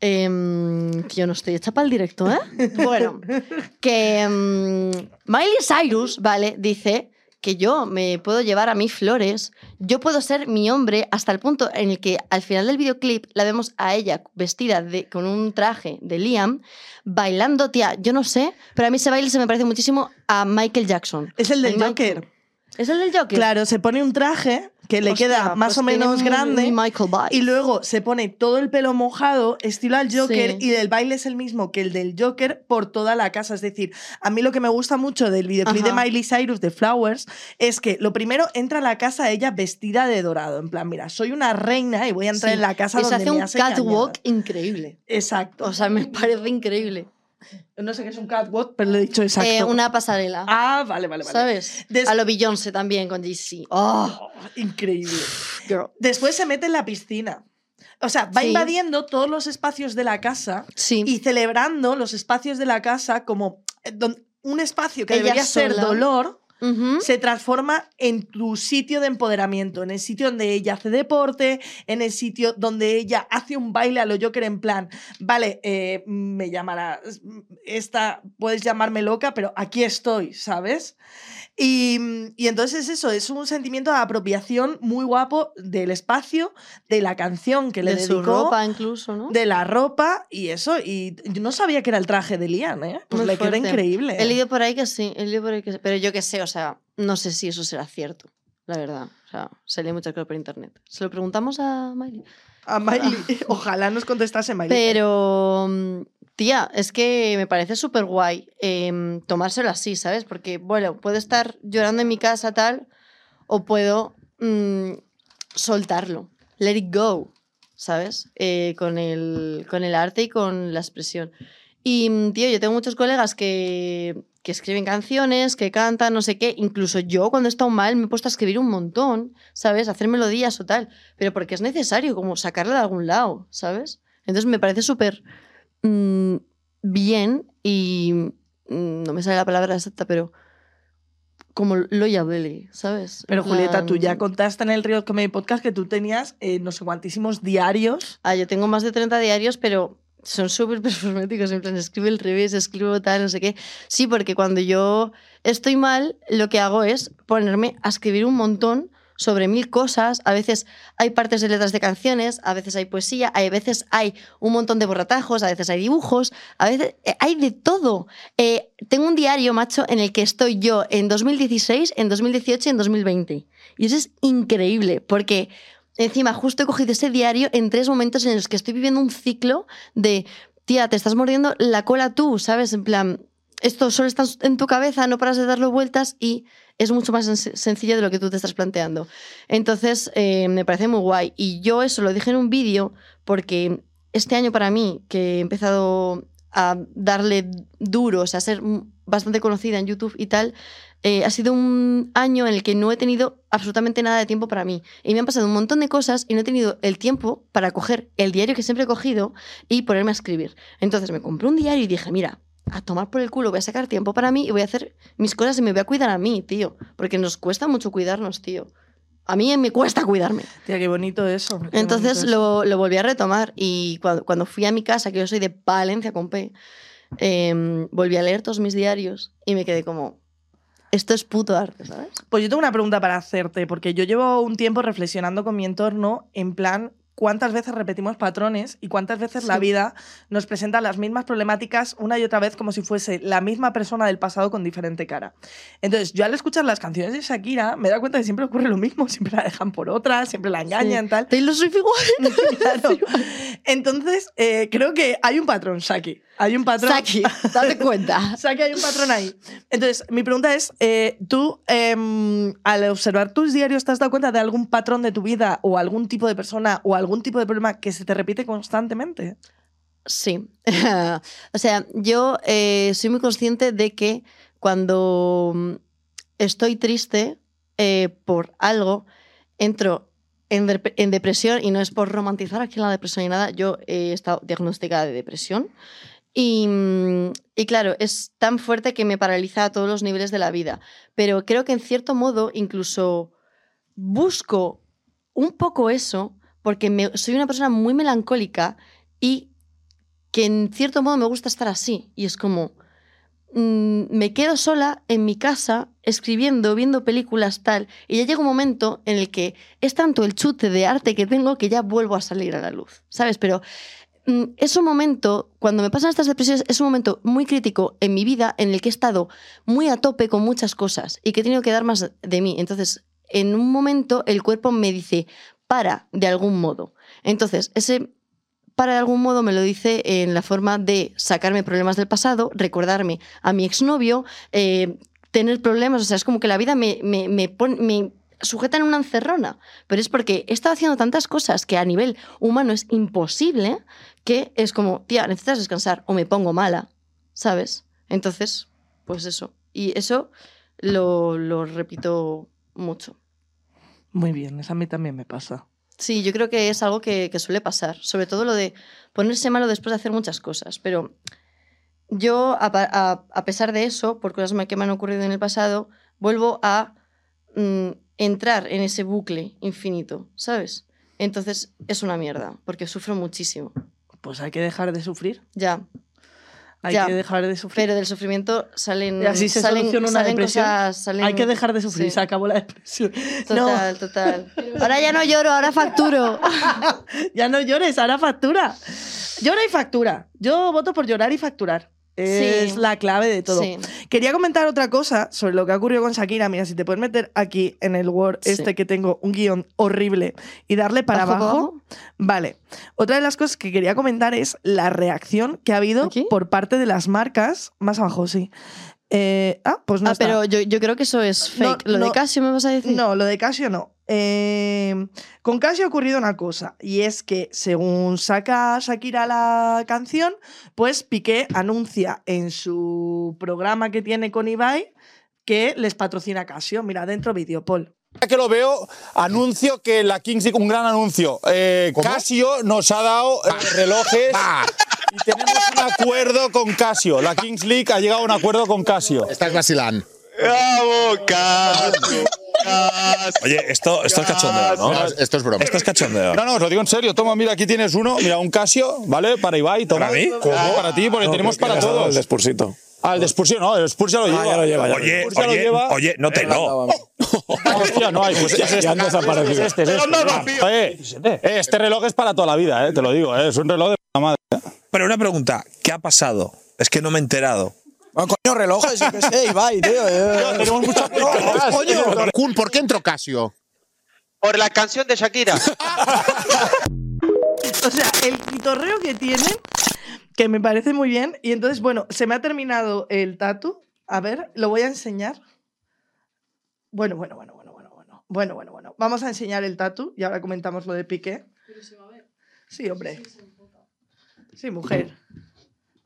Em, tío, no estoy hecha para el directo, ¿eh? Bueno, que Miley Cyrus, ¿vale? Dice que yo me puedo llevar a mí flores, yo puedo ser mi hombre hasta el punto en el que al final del videoclip la vemos a ella vestida de, con un traje de Liam, bailando, tía, yo no sé, pero a mí ese baile se me parece muchísimo a Michael Jackson. Es el del Michael- Joker. ¿Es el del Joker? Claro, se pone un traje que le Hostia, queda más pues o menos grande. Michael. Y luego se pone todo el pelo mojado, estilo al Joker, Sí. y el baile es el mismo que el del Joker por toda la casa. Es decir, a mí lo que me gusta mucho del videoclip de Miley Cyrus de Flowers es que lo primero entra a la casa ella vestida de dorado. En plan, mira, soy una reina y voy a entrar Sí. en la casa Y donde hace me un has catwalk increíble. Exacto. O sea, me parece increíble. No sé qué es un catwalk, pero lo he dicho exacto. Eh, una pasarela. Ah, vale, vale, vale. ¿Sabes? Des- A lo Beyoncé también con JC. Oh, Oh, increíble. girl. Después se mete en la piscina. O sea, va Sí. invadiendo todos los espacios de la casa Sí. y celebrando los espacios de la casa como eh, un espacio que Ella debería ser sola. Se transforma en tu sitio de empoderamiento, en el sitio donde ella hace deporte, en el sitio donde ella hace un baile a lo Joker en plan, vale, eh, me llamará, esta, puedes llamarme loca, pero aquí estoy, ¿sabes? Y, y entonces es eso, es un sentimiento de apropiación muy guapo del espacio, de la canción que le de dedicó, su ropa incluso, ¿no? de la ropa y eso. Y yo no sabía que era el traje de Liam, ¿eh? Pues Muy le queda fuerte. increíble. He leído por ahí que sí, he leído por ahí que sí. Pero yo qué sé, o sea, no sé si eso será cierto, la verdad. O sea, se lee muchas cosas por internet. Se lo preguntamos a Miley. A Miley, ojalá nos contestase Miley. Pero, mm, tía, es que me parece súper guay em, tomárselo así, ¿sabes? Porque, bueno, puedo estar llorando en mi casa tal, o puedo mm, soltarlo, let it go, ¿sabes? Eh, con, el, con el arte y con la expresión. Y, mm, tío, yo tengo muchos colegas que, que escriben canciones, que cantan, no sé qué. Incluso yo, cuando he estado mal, me he puesto a escribir un montón, ¿sabes? Hacer melodías o tal. Pero porque es necesario, como sacarla de algún lado, ¿sabes? Entonces me parece súper mm, bien y mm, no me sale la palabra exacta, pero como loyable, ¿sabes? Pero Julieta, tú ya contaste en el Real Comedy Podcast que tú tenías eh, no sé cuantísimos diarios. Ah, yo tengo más de 30 diarios, pero son súper performáticos. En plan, escribo el revés, escribo tal, no sé qué. Sí, porque cuando yo estoy mal, lo que hago es ponerme a escribir un montón sobre mil cosas. A veces hay partes de letras de canciones, a veces hay poesía, a veces hay un montón de borratajos, a veces hay dibujos, a veces eh, hay de todo. Eh, tengo un diario, macho, en el que estoy yo en 2016, en 2018 y en 2020. Y eso es increíble, porque encima justo he cogido ese diario en tres momentos en los que estoy viviendo un ciclo de, tía, te estás mordiendo la cola tú, ¿sabes? En plan, esto solo está en tu cabeza, no paras de darlo vueltas y es mucho más sen- sencillo de lo que tú te estás planteando. Entonces, eh, me parece muy guay. Y yo eso lo dije en un vídeo porque este año para mí, que he empezado a darle duro, o sea, a ser bastante conocida en YouTube y tal, eh, ha sido un año en el que no he tenido absolutamente nada de tiempo para mí. Y me han pasado un montón de cosas y no he tenido el tiempo para coger el diario que siempre he cogido y ponerme a escribir. Entonces me compré un diario y dije, mira, a tomar por el culo, voy a sacar tiempo para mí y voy a hacer mis cosas y me voy a cuidar a mí, tío. Porque nos cuesta mucho cuidarnos, tío. A mí me cuesta cuidarme. Tía, qué bonito eso. qué Entonces bonito lo, lo volví a retomar y cuando, cuando fui a mi casa, que yo soy de Valencia con P, em, volví a leer todos mis diarios y me quedé como, Esto es puto arte, ¿sabes? Pues yo tengo una pregunta para hacerte, porque yo llevo un tiempo reflexionando con mi entorno en plan cuántas veces repetimos patrones y cuántas veces la Sí. vida nos presenta las mismas problemáticas una y otra vez como si fuese la misma persona del pasado con diferente cara. Entonces, yo al escuchar las canciones de Shakira me he dado cuenta que siempre ocurre lo mismo, siempre la dejan por otra, siempre la engañan, tal. Taylor Swift igual. Claro. Entonces, eh, creo que hay un patrón, Saki. Hay un patrón. Saki, date cuenta. Saki, hay un patrón ahí. Entonces, mi pregunta es, eh, ¿tú em, al observar tus diarios te has dado cuenta de algún patrón de tu vida o algún tipo de persona o algún tipo de problema que se te repite constantemente? Sí. o sea, yo eh, soy muy consciente de que cuando mm, estoy triste eh, por algo, entro en, en depresión y no es por romantizar aquí la depresión ni nada. Yo he estado diagnosticada de depresión y, mm, y claro, es tan fuerte que me paraliza a todos los niveles de la vida. Pero creo que en cierto modo incluso busco un poco eso porque soy una persona muy melancólica y que en cierto modo me gusta estar así. Y es como, mm, me quedo sola en mi casa escribiendo, viendo películas, tal, y ya llega un momento en el que es tanto el chute de arte que tengo que ya vuelvo a salir a la luz, ¿sabes? Pero es un momento, cuando me pasan estas depresiones, es un momento muy crítico en mi vida en el que he estado muy a tope con muchas cosas y que he tenido que dar más de mí. Entonces, en un momento el cuerpo me dice, para de algún modo. Entonces, ese para de algún modo me lo dice en la forma de sacarme problemas del pasado, recordarme a mi exnovio, eh, tener problemas, o sea, es como que la vida me, me, me sujeta en una encerrona, pero es porque he estado haciendo tantas cosas que a nivel humano es imposible que es como, tía, necesitas descansar o me pongo mala, ¿sabes? Entonces, pues eso. Y eso lo, lo repito mucho. Muy bien, eso a mí también me pasa. Sí, yo creo que es algo que, que suele pasar, sobre todo lo de ponerse malo después de hacer muchas cosas, pero yo, a, pa- a- a pesar de eso, por cosas que me han ocurrido en el pasado, vuelvo a mm, entrar en ese bucle infinito, ¿sabes? Entonces es una mierda, porque sufro muchísimo. Pues hay que dejar de sufrir. Ya, Hay Ya. que dejar de sufrir. pero del sufrimiento salen, Y así se salen, soluciona una salen depresión. cosas... Salen, Hay que dejar de sufrir, sí. se acabó la depresión. Total, total. Ahora ya no lloro, ahora facturo. Ya no llores, ahora factura. Llora y factura. Yo voto por llorar y facturar. Es Sí. la clave de todo. Sí. Quería comentar otra cosa sobre lo que ha ocurrido con Shakira. Mira, si te puedes meter aquí en el Word Sí. este que tengo, un guion horrible, y darle para ¿Bajo, abajo. abajo? Vale. Otra de las cosas que quería comentar es la reacción que ha habido ¿Aquí? por parte de las marcas. Más abajo, sí. Eh, ah, pues no ah, está. pero yo, yo creo que eso es No, fake. ¿Lo no. de Casio me vas a decir? No, lo de Casio no. Eh, con Casio ha ocurrido una cosa, y es que según saca Shakira la canción, pues Piqué anuncia en su programa que tiene con Ibai que les patrocina Casio. Mira, dentro vídeo, Paul. Ya que lo veo, anuncio que la Kings League, un gran anuncio. Eh, Casio nos ha dado eh, relojes y tenemos un acuerdo con Casio. La Kings League ha llegado a un acuerdo con Casio. Estás vacilando. ¡Bravo, Casio! Oye, esto, esto es cachondeo, ¿no? No, esto es broma. Esto es cachondeo. No, no, os lo digo en serio. Toma, mira, aquí tienes uno. Mira, un Casio, ¿vale? Para Ibai. Toma. ¿Para mí? Ah, Para ti, porque tenemos para todos. El despursito. Ah, el de no, el lo lleva. ya lo lleva, ya lo Oye, lleva. oye, no te no. Ah, hostia, no hay. Pues es este. Ya han desaparecido. Es este, es este. Eh, eh, este reloj es para toda la vida, eh, te lo digo. eh, Es un reloj de puta madre. Pero una pregunta, ¿qué ha pasado? Es que no me he enterado. Bueno, coño, relojes, yo qué sé, Ibai, tío. eh. Tenemos muchas cosas, Coño. Kun, ¿por qué entró Casio? Por la canción de Shakira. O sea, el pitorreo que tienen, que me parece muy bien. Y entonces, bueno, se me ha terminado el tatu. A ver, lo voy a enseñar. Bueno, bueno, bueno, bueno, bueno, bueno. Bueno, bueno, bueno. Vamos a enseñar el tatu y ahora comentamos lo de Piqué. Sí, hombre. Sí, mujer.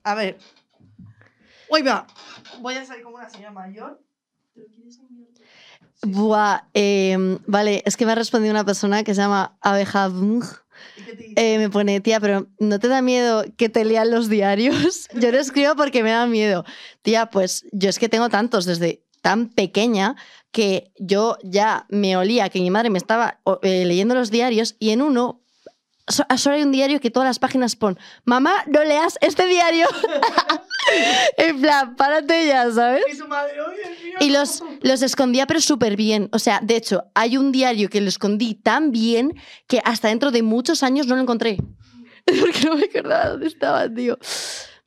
A ver. Uy, va. Voy a salir como una señora mayor. Buah, eh, vale, es que me ha respondido una persona que se llama Abeja Eh, me pone, tía, pero ¿no te da miedo que te lean los diarios? Yo lo escribo porque me da miedo. Tía, pues yo es que tengo tantos desde tan pequeña que yo ya me olía que mi madre me estaba eh, leyendo los diarios y en uno so- solo hay un diario que todas las páginas pon, mamá, no leas este diario. en plan, párate ya, ¿sabes? Y su madre, "Ay, Dios Y los, los escondía pero súper bien. O sea, de hecho, hay un diario que lo escondí tan bien que hasta dentro de muchos años no lo encontré. Porque no me acordaba dónde estaba, tío.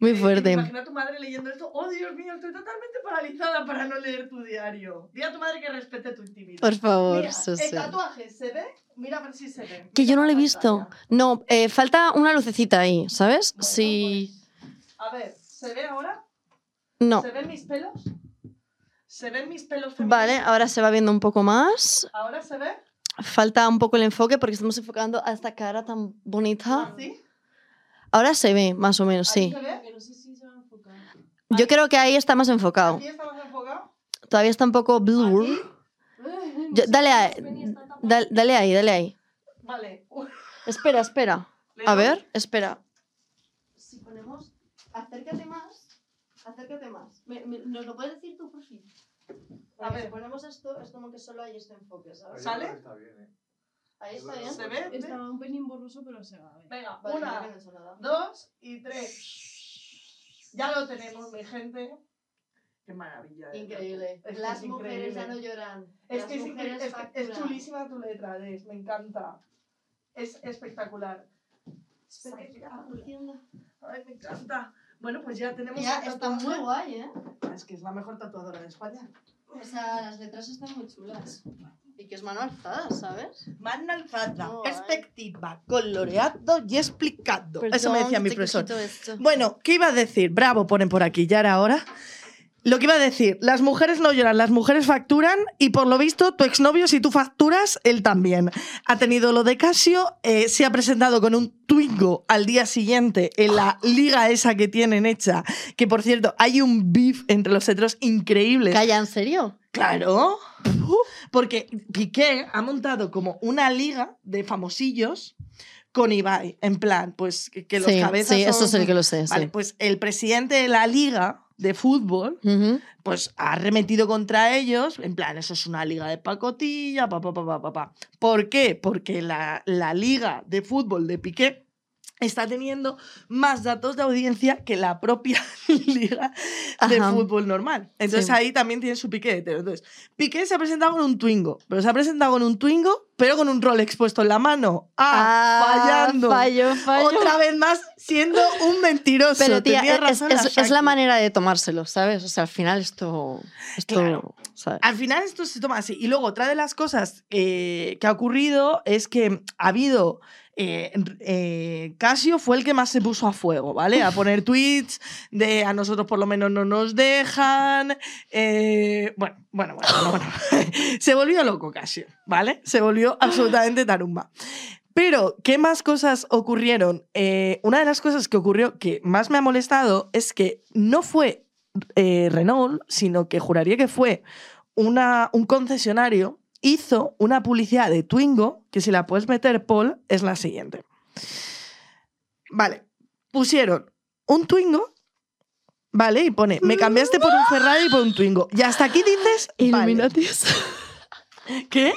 Muy fuerte. Imagina a tu madre leyendo esto. Oh, Dios mío, estoy totalmente paralizada para no leer tu diario. Di a tu madre que respete tu intimidad. Por favor, Mira, sí, el sí. tatuaje, ¿se ve? Mira a ver si se ve. Que yo no lo he visto. No, eh, falta una lucecita ahí, ¿sabes? Sí. A ver, ¿se ve ahora? No. ¿Se ven mis pelos? ¿Se ven mis pelos femeninos? Vale, ahora se va viendo un poco más. ¿Ahora se ve? Falta un poco el enfoque porque estamos enfocando a esta cara tan bonita. ¿Así? Ahora se ve, más o menos, ¿Ahí sí. Yo creo que ahí está más enfocado. ¿Aquí está más enfocado? Todavía está un poco blur. Yo- dale, a- dale, dale ahí, dale ahí. Vale. Espera, espera. ¿Le A ver, espera. Si ponemos. Acércate más. Acércate más. Me- me- ¿Nos lo puedes decir tú, por fin? A ver. Si ponemos esto, es como que solo hay este enfoque, ¿sabes? ¿Sale? Está bien, ¿eh? Ahí está bien. ¿Se ve? Está un pelín borroso, pero se va a ver. Venga, Vale, una, no dos y tres. Ya lo tenemos, mi gente. Qué maravilla. Increíble. Es Las es mujeres ya no lloran. Es Las que es, es, chulísima tu letra, Des, me encanta. Es espectacular. Haciendo. Ay, me encanta. Bueno, pues ya tenemos Ya, está tatuaje. muy guay, ¿eh? Es que es la mejor tatuadora de España. O sea, las letras están muy chulas. Que es mano alzada, ¿sabes? Mano alzada, perspectiva, coloreado y explicado. Eso me decía mi profesor. Bueno, ¿qué iba a decir? Bravo, ponen por aquí, ya era hora. Lo que iba a decir, las mujeres no lloran, las mujeres facturan y por lo visto tu exnovio, si tú facturas, él también. Ha tenido lo de Casio, eh, se ha presentado con un Twingo al día siguiente en la liga esa que tienen hecha, que por cierto, hay un beef entre los heteros increíble. Calla, ¿en serio? Claro. Porque Piqué ha montado como una liga de famosillos con Ibai. En plan, pues que, los Sí, cabezas. sí, eso es el que lo sé, Vale, sí. pues el presidente de la liga de fútbol, pues ha remetido contra ellos. En plan, eso es una liga de pacotilla, pa, pa, pa, pa, pa, pa. ¿Por qué? Porque la, la liga de fútbol de Piqué está teniendo más datos de audiencia que la propia liga de Ajá. fútbol normal. Entonces Sí. ahí también tiene su Piqué hetero. Entonces, Piqué se ha presentado con un Twingo, pero se ha presentado con un Twingo, pero con un Rolex puesto en la mano. Ah, fallando. Fallo, fallo. Otra vez más siendo un mentiroso. Pero tía, Tenía razón es- la es la Shaki. manera de tomárselo, ¿sabes? O sea, al final esto... esto Claro. ¿sabes? Al final esto se toma así. Y luego otra de las cosas eh, que ha ocurrido es que ha habido... eh, eh, Casio fue el que más se puso a fuego, ¿vale? A poner tweets de a nosotros por lo menos no nos dejan. eh, bueno, bueno, bueno, bueno, bueno. se volvió loco Casio, ¿vale? Se volvió absolutamente tarumba. Pero, ¿qué más cosas ocurrieron? Eh, una de las cosas que ocurrió que más me ha molestado es que no fue Renault, sino que juraría que fue una, un concesionario, hizo una publicidad de Twingo, que si la puedes meter, Paul, es la siguiente. Vale, pusieron un Twingo, ¿vale? Y pone, me cambiaste por un Ferrari y por un Twingo. Y hasta aquí dices. ¿Qué?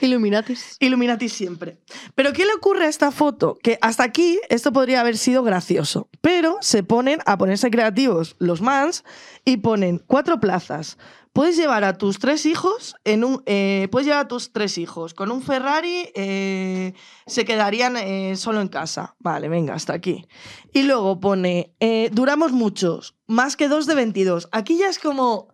Illuminatis. Illuminati siempre. Pero ¿qué le ocurre a esta foto? Que hasta aquí esto podría haber sido gracioso, pero se ponen a ponerse creativos los mans y ponen cuatro plazas. Puedes llevar a tus tres hijos en un, eh, puedes llevar a tus tres hijos con un Ferrari, eh, se quedarían eh, solo en casa. Vale, venga, hasta aquí. Y luego pone, duramos muchos, más que dos de 22. Aquí ya es como...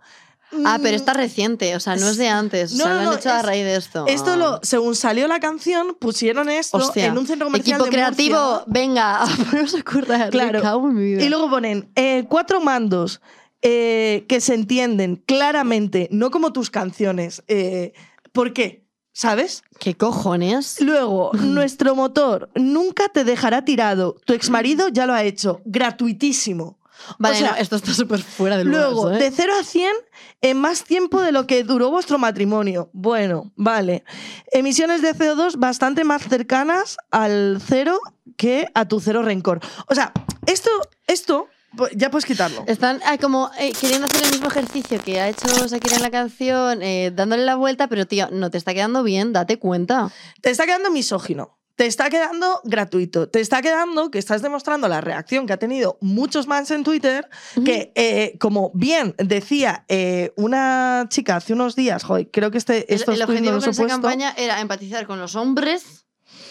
Ah, pero mm, está reciente, o sea, no es de antes. No, o sea, no, lo han no, hecho a raíz de esto. Esto Ah. lo, según salió la canción, pusieron esto Hostia. en un centro comercial Equipo de creativo, Murcia. venga, a a currar. Claro. me cago en mi vida. Y luego ponen eh, cuatro mandos eh, que se entienden claramente, no como tus canciones. Eh, ¿Por qué? ¿Sabes? ¿Qué cojones? Luego, nuestro motor nunca te dejará tirado. Tu exmarido ya lo ha hecho. Gratuitísimo. Vale, O sea, no, esto está súper fuera del lugar. Luego, ¿eh? de 0 a 100 en más tiempo de lo que duró vuestro matrimonio. Bueno, vale. Emisiones de CO2 bastante más cercanas al cero que a tu cero rencor. O sea, esto, esto pues, ya puedes quitarlo. Están ah, como eh, queriendo hacer el mismo ejercicio que ha hecho Shakira en la canción, eh, dándole la vuelta, pero tío, no te está quedando bien, date cuenta. Te está quedando misógino. Te está quedando gratuito. Te está quedando que estás demostrando la reacción que ha tenido muchos mans en Twitter, que eh, como bien decía eh, una chica hace unos días, joder, creo que este, El, estos el no objetivo los con esa puesto. campaña era empatizar con los hombres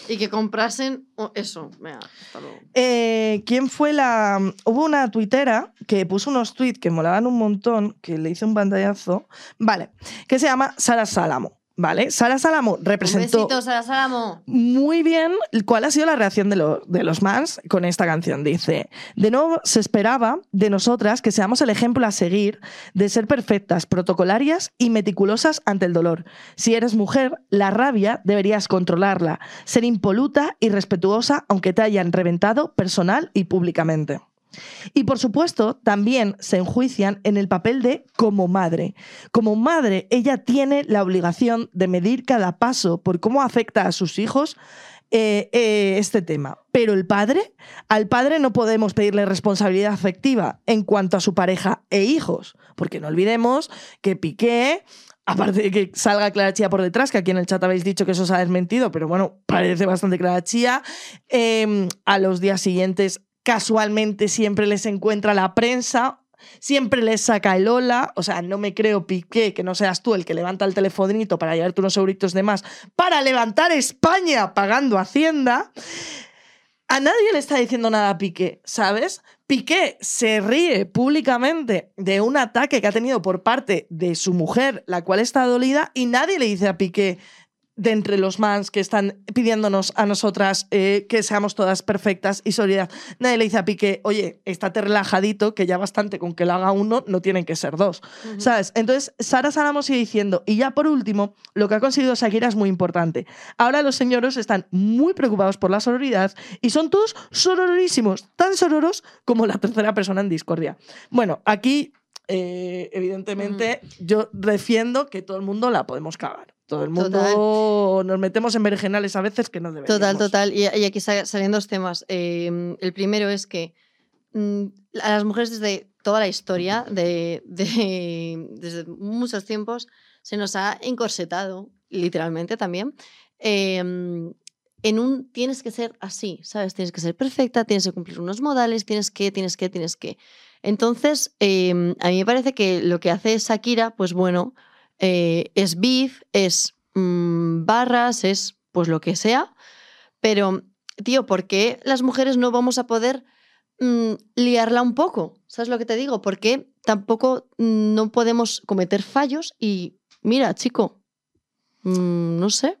y que comprasen eso. Venga, hasta luego. Eh, ¿Quién fue la...? Hubo una tuitera que puso unos tweets que molaban un montón, que le hice un pantallazo, vale, que se llama Sara Salamo, ¿vale? Sara Salamo representó besito, Sara Salamo. muy bien cuál ha sido la reacción de, lo- de los mans con esta canción. Dice, de nuevo se esperaba de nosotras que seamos el ejemplo a seguir de ser perfectas, protocolarias y meticulosas ante el dolor. Si eres mujer, la rabia deberías controlarla, ser impoluta y respetuosa aunque te hayan reventado personal y públicamente. Y por supuesto, también se enjuician en el papel de como madre. Como madre, ella tiene la obligación de medir cada paso por cómo afecta a sus hijos eh, eh, este tema. Pero el padre, al padre no podemos pedirle responsabilidad afectiva en cuanto a su pareja e hijos, porque no olvidemos que Piqué Aparte de que salga Clara Chía por detrás, que aquí en el chat habéis dicho que eso se ha desmentido, pero bueno, parece bastante Clara Chía. Eh, a los días siguientes, casualmente, siempre les encuentra la prensa, siempre les saca el hola. O sea, no me creo, Piqué, que no seas tú el que levanta el telefonito para llevarte unos euritos de más, para levantar España pagando Hacienda. A nadie le está diciendo nada a Piqué, ¿sabes? Piqué se ríe públicamente de un ataque que ha tenido por parte de su mujer, la cual está dolida, y nadie le dice a Piqué de entre los mans que están pidiéndonos a nosotras eh, que seamos todas perfectas y solidaridad. Nadie le dice a Piqué, oye, estate relajadito, que ya bastante con que lo haga uno, no tienen que ser dos. ¿Sabes? Entonces, Sara Salamo sigue diciendo, y ya por último, lo que ha conseguido Shakira es muy importante. Ahora los señoros están muy preocupados por la sororidad y son todos sororísimos, tan sororos como la tercera persona en discordia. Bueno, aquí, eh, evidentemente, yo defiendo que todo el mundo la podemos cagar. Todo el mundo nos metemos en berenjenales a veces que no deberíamos. Total, total. Y, y aquí sa- salen dos temas. Eh, el primero es que mm, a las mujeres desde toda la historia, de, de- desde muchos tiempos, se nos ha encorsetado, literalmente también, eh, en un tienes que ser así, ¿sabes? Tienes que ser perfecta, tienes que cumplir unos modales, tienes que, tienes que, tienes que. Entonces, eh, a mí me parece que lo que hace Shakira, pues bueno, eh, es beef, es mm, barras, es pues lo que sea, pero, tío, ¿por qué las mujeres no vamos a poder mm, liarla un poco? ¿Sabes lo que te digo? Porque tampoco mm, no podemos cometer fallos y, mira, chico, no sé.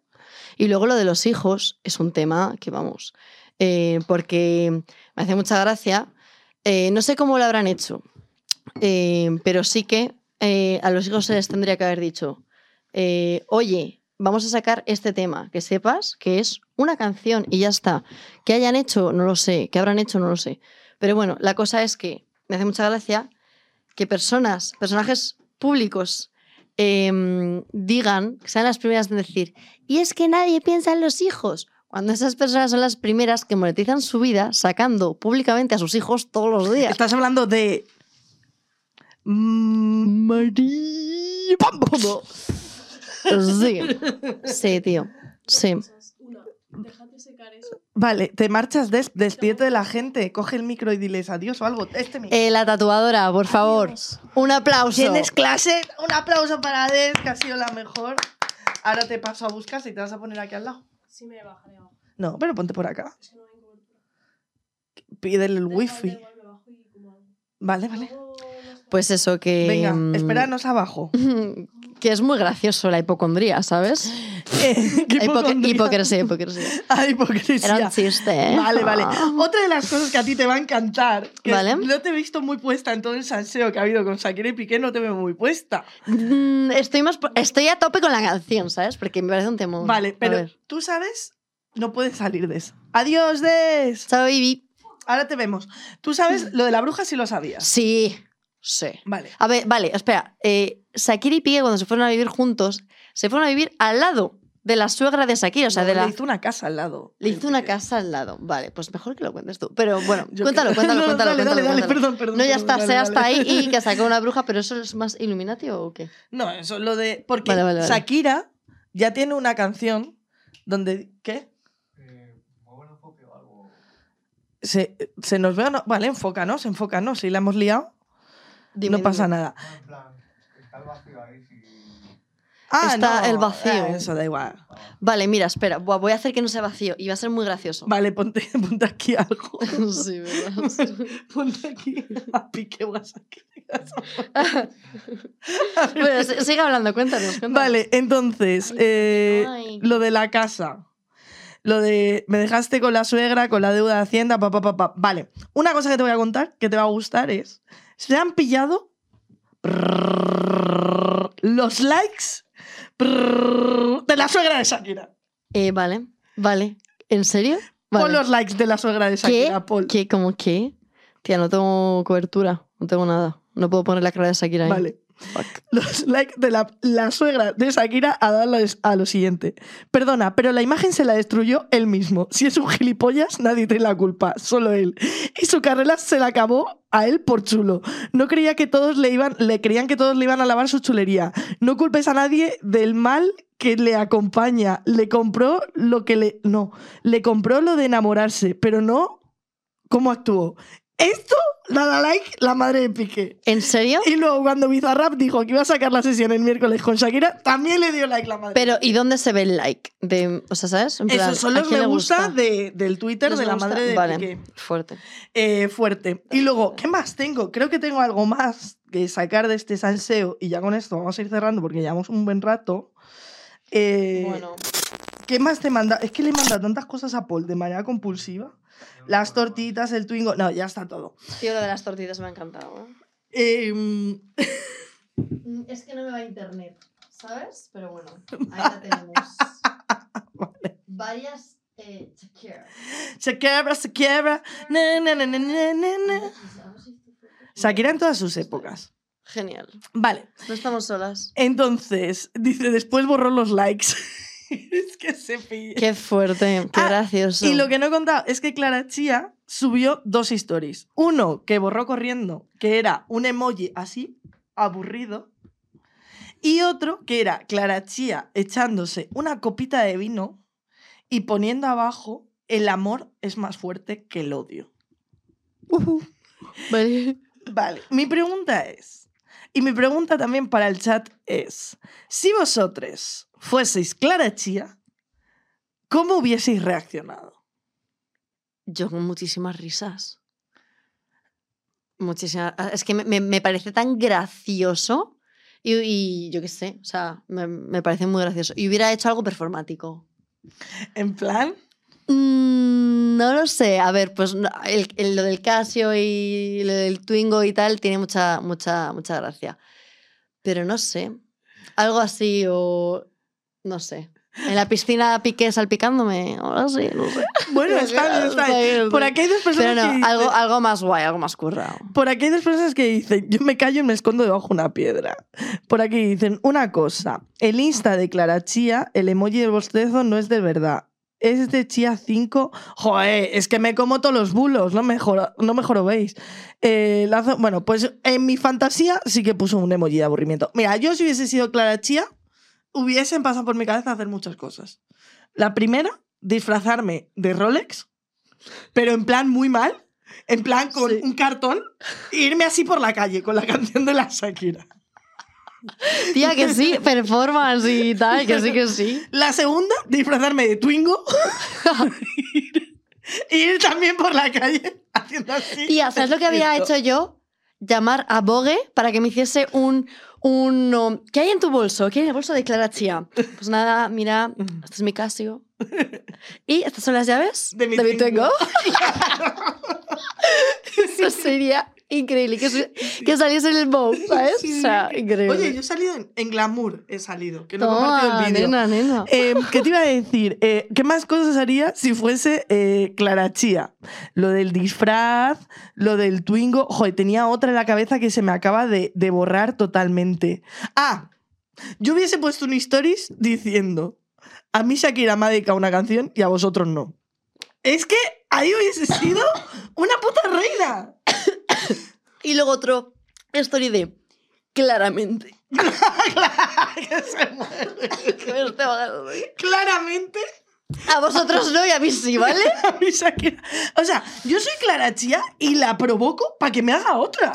Y luego lo de los hijos es un tema que vamos, eh, porque me hace mucha gracia. eh, no sé cómo lo habrán hecho, pero sí que eh, a los hijos se les tendría que haber dicho, eh, oye, vamos a sacar este tema, que sepas que es una canción y ya está. Que hayan hecho, no lo sé, que habrán hecho, no lo sé. Pero bueno, la cosa es que me hace mucha gracia que personas, personajes públicos, em, digan, sean las primeras en decir, y es que nadie piensa en los hijos. Cuando esas personas son las primeras que monetizan su vida sacando públicamente a sus hijos todos los días. Estás hablando de. María. Sí, sí, tío. Sí. Déjate secar eso. Vale, te marchas, des, despídete de la gente, coge el micro y diles adiós o algo. Este micro. Eh, la tatuadora, por favor. Un aplauso. ¿Tienes clase? Un aplauso para Des, que ha sido la mejor. Ahora te paso a buscar si te vas a poner aquí al lado. Sí me bajaré abajo. No, pero ponte por acá. Es que no hay cobertura. Pídele el wifi. Vale, vale. Pues eso que. Venga, mm, espéranos abajo. Que es muy gracioso la hipocondría, ¿sabes? Eh, hipocresía, hipocresía. Ah, hipocresía. Era un chiste, ¿eh? Vale, vale. Ah. Otra de las cosas que a ti te va a encantar, que Vale. no te he visto muy puesta en todo el salseo que ha habido con Shakira y Piqué, no te veo muy puesta. Mm, Estoy, más, estoy a tope con la canción, ¿sabes? Porque me parece un temor. Vale, pero tú sabes, no puedes salir de eso. Adiós, Des. Chao, baby. Ahora te vemos. Tú sabes lo de la bruja si lo sabías. Sí, sí. Vale. A ver, vale, espera. Eh, Shakira y Piqué, cuando se fueron a vivir juntos, se fueron a vivir al lado de la suegra de Shakira. O sea, No, de la. Le hizo una casa al lado. Le hizo una casa al lado. Vale, pues mejor que lo cuentes tú. Pero bueno, cuéntalo, cuéntalo, No, no, cuéntalo. dale, cuéntalo, dale, dale, cuéntalo. perdón, perdón. No, ya perdón, está, dale, sea dale. hasta ahí y que sacó una bruja, pero eso es más Illuminati o qué? No, eso lo de. Porque Vale, vale, vale. Shakira ya tiene una canción donde. ¿Qué? Eh, se, se nos ve o no. Vale, enfócanos, enfócanos. Si la hemos liado, Dime, no pasa dime. nada. En plan, está el vacío ahí. Si... Ah, Está no, el vacío. eh, eso da igual. Vale, mira, espera. Buah, voy a hacer que no sea vacío y va a ser muy gracioso. Vale, ponte, ponte aquí algo. sí, ¿verdad? Sí. ponte aquí a pique aquí. Bueno, si- sigue hablando, cuéntanos. cuéntanos. Vale, entonces, eh, Ay. lo de la casa. Lo de me dejaste con la suegra, con la deuda de Hacienda, pa, pa, pa, pa. Vale, una cosa que te voy a contar que te va a gustar es: se han pillado los likes de la suegra de Shakira. Eh, vale, vale. ¿En serio? Pon Vale. los likes de la suegra de Shakira, Paul. ¿Qué? ¿Cómo qué? Tía, no tengo cobertura. No tengo nada. No puedo poner la cara de Shakira ahí. Vale. Los likes de la, suegra de Shakira a dar a lo siguiente. Perdona, pero la imagen se la destruyó él mismo. Si es un gilipollas, nadie tiene la culpa, solo él. Y su carrera se la acabó a él por chulo. No creía que todos le iban, le creían que todos le iban a lavar su chulería. No culpes a nadie del mal que le acompaña. Le compró lo que le. No, le compró lo de enamorarse, pero no cómo actuó. Esto la da like la madre de Piqué. ¿En serio? Y luego cuando Bizarrap dijo que iba a sacar la sesión el miércoles con Shakira, también le dio like la madre. Pero, ¿y dónde se ve el like? De, o sea, ¿sabes? En plan, Esos son ¿a los quién me le gusta, de- del Twitter ¿Los de me la gusta? madre de Vale, Piqué. fuerte. Eh, fuerte. Y luego, ¿qué más tengo? Creo que tengo algo más que sacar de este salseo y ya con esto vamos a ir cerrando porque llevamos un buen rato. Eh, Bueno. ¿Qué más te manda? Es que le manda tantas cosas a Paul de manera compulsiva. Las tortitas, el twingo. No, ya está todo. Tío, lo de las tortitas me ha encantado. ¿eh? Mm, Es que no me va a internet, ¿sabes? Pero bueno, ahí la tenemos. Varias eh, Shakira. se quiebra, se quiebra. na, na, na. Shakira en todas sus épocas. Genial. Vale. No estamos solas. Entonces, dice, después borró los likes. es que se pilla. Qué fuerte, qué Ah, gracioso. Y lo que no he contado es que Clara Chía subió dos stories. Uno que borró corriendo, que era un emoji así, aburrido. Y otro que era Clara Chía echándose una copita de vino y poniendo abajo el amor es más fuerte que el odio. Vale. Vale, mi pregunta es, y mi pregunta también para el chat es, si vosotros fueseis Clara Chía, ¿cómo hubieseis reaccionado? Yo con muchísimas risas. Muchísimas. ah, Es que me, me- me parece tan gracioso. Y, y yo qué sé, o sea, me, me parece muy gracioso. Y hubiera hecho algo performático. En plan, Mm, no lo sé. A ver, pues el- el- lo del Casio y lo del Twingo y tal tiene mucha, mucha, mucha gracia. Pero no sé. Algo así o. No sé. En la piscina piqué salpicándome o algo así, no sé. Bueno, está bien, está bien. Por aquí hay dos personas Pero no, que dicen- algo, algo más guay, algo más currado. Por aquí hay dos personas que dicen, yo me callo y me escondo debajo de una piedra. Por aquí dicen, una cosa, el Insta de Clara Chía, el emoji del bostezo no es de verdad. Es de Chía 5. Joder, es que me como todos los bulos, no me, joro- no me jorobéis. Eh, Lazo- bueno, pues en mi fantasía sí que puso un emoji de aburrimiento. Mira, yo si hubiese sido Clara Chía, hubiesen pasado por mi cabeza hacer muchas cosas. La primera, disfrazarme de Rolex, pero en plan muy mal. En plan, con un cartón, e irme así por la calle con la canción de la Shakira. Tía, que sí, performance y tal, que sí, que sí. La segunda, disfrazarme de Twingo. y ir también por la calle haciendo así. Tía, ¿sabes lo que había hecho yo? Llamar a Vogue para que me hiciese un. un um, ¿Qué hay en tu bolso? ¿Qué hay en el bolso de Clara Chía? Pues nada, mira, este es mi Casio. ¿Y estas son las llaves? De mi Twingo. Twingo. Eso sería increíble. Que, que saliese en el Vogue, ¿sabes? O sea, increíble. Oye, yo he salido en, en Glamour, he salido, que no he compartido Toma, el vídeo. nena, nena. Eh, ¿Qué te iba a decir? Eh, ¿Qué más cosas haría si fuese eh, Clara Chía? Lo del disfraz, lo del Twingo. Joder, tenía otra en la cabeza que se me acaba de, de borrar totalmente. Ah, yo hubiese puesto un stories diciendo: A mí Shakira me ha dedicado una canción y a vosotros no. Es que ahí hubiese sido una puta reina. Y luego otro story de claramente. Claramente. A vosotros no y a mí sí, ¿vale? a mí Shakira. O sea, yo soy Clara Chía y la provoco para que me haga otra.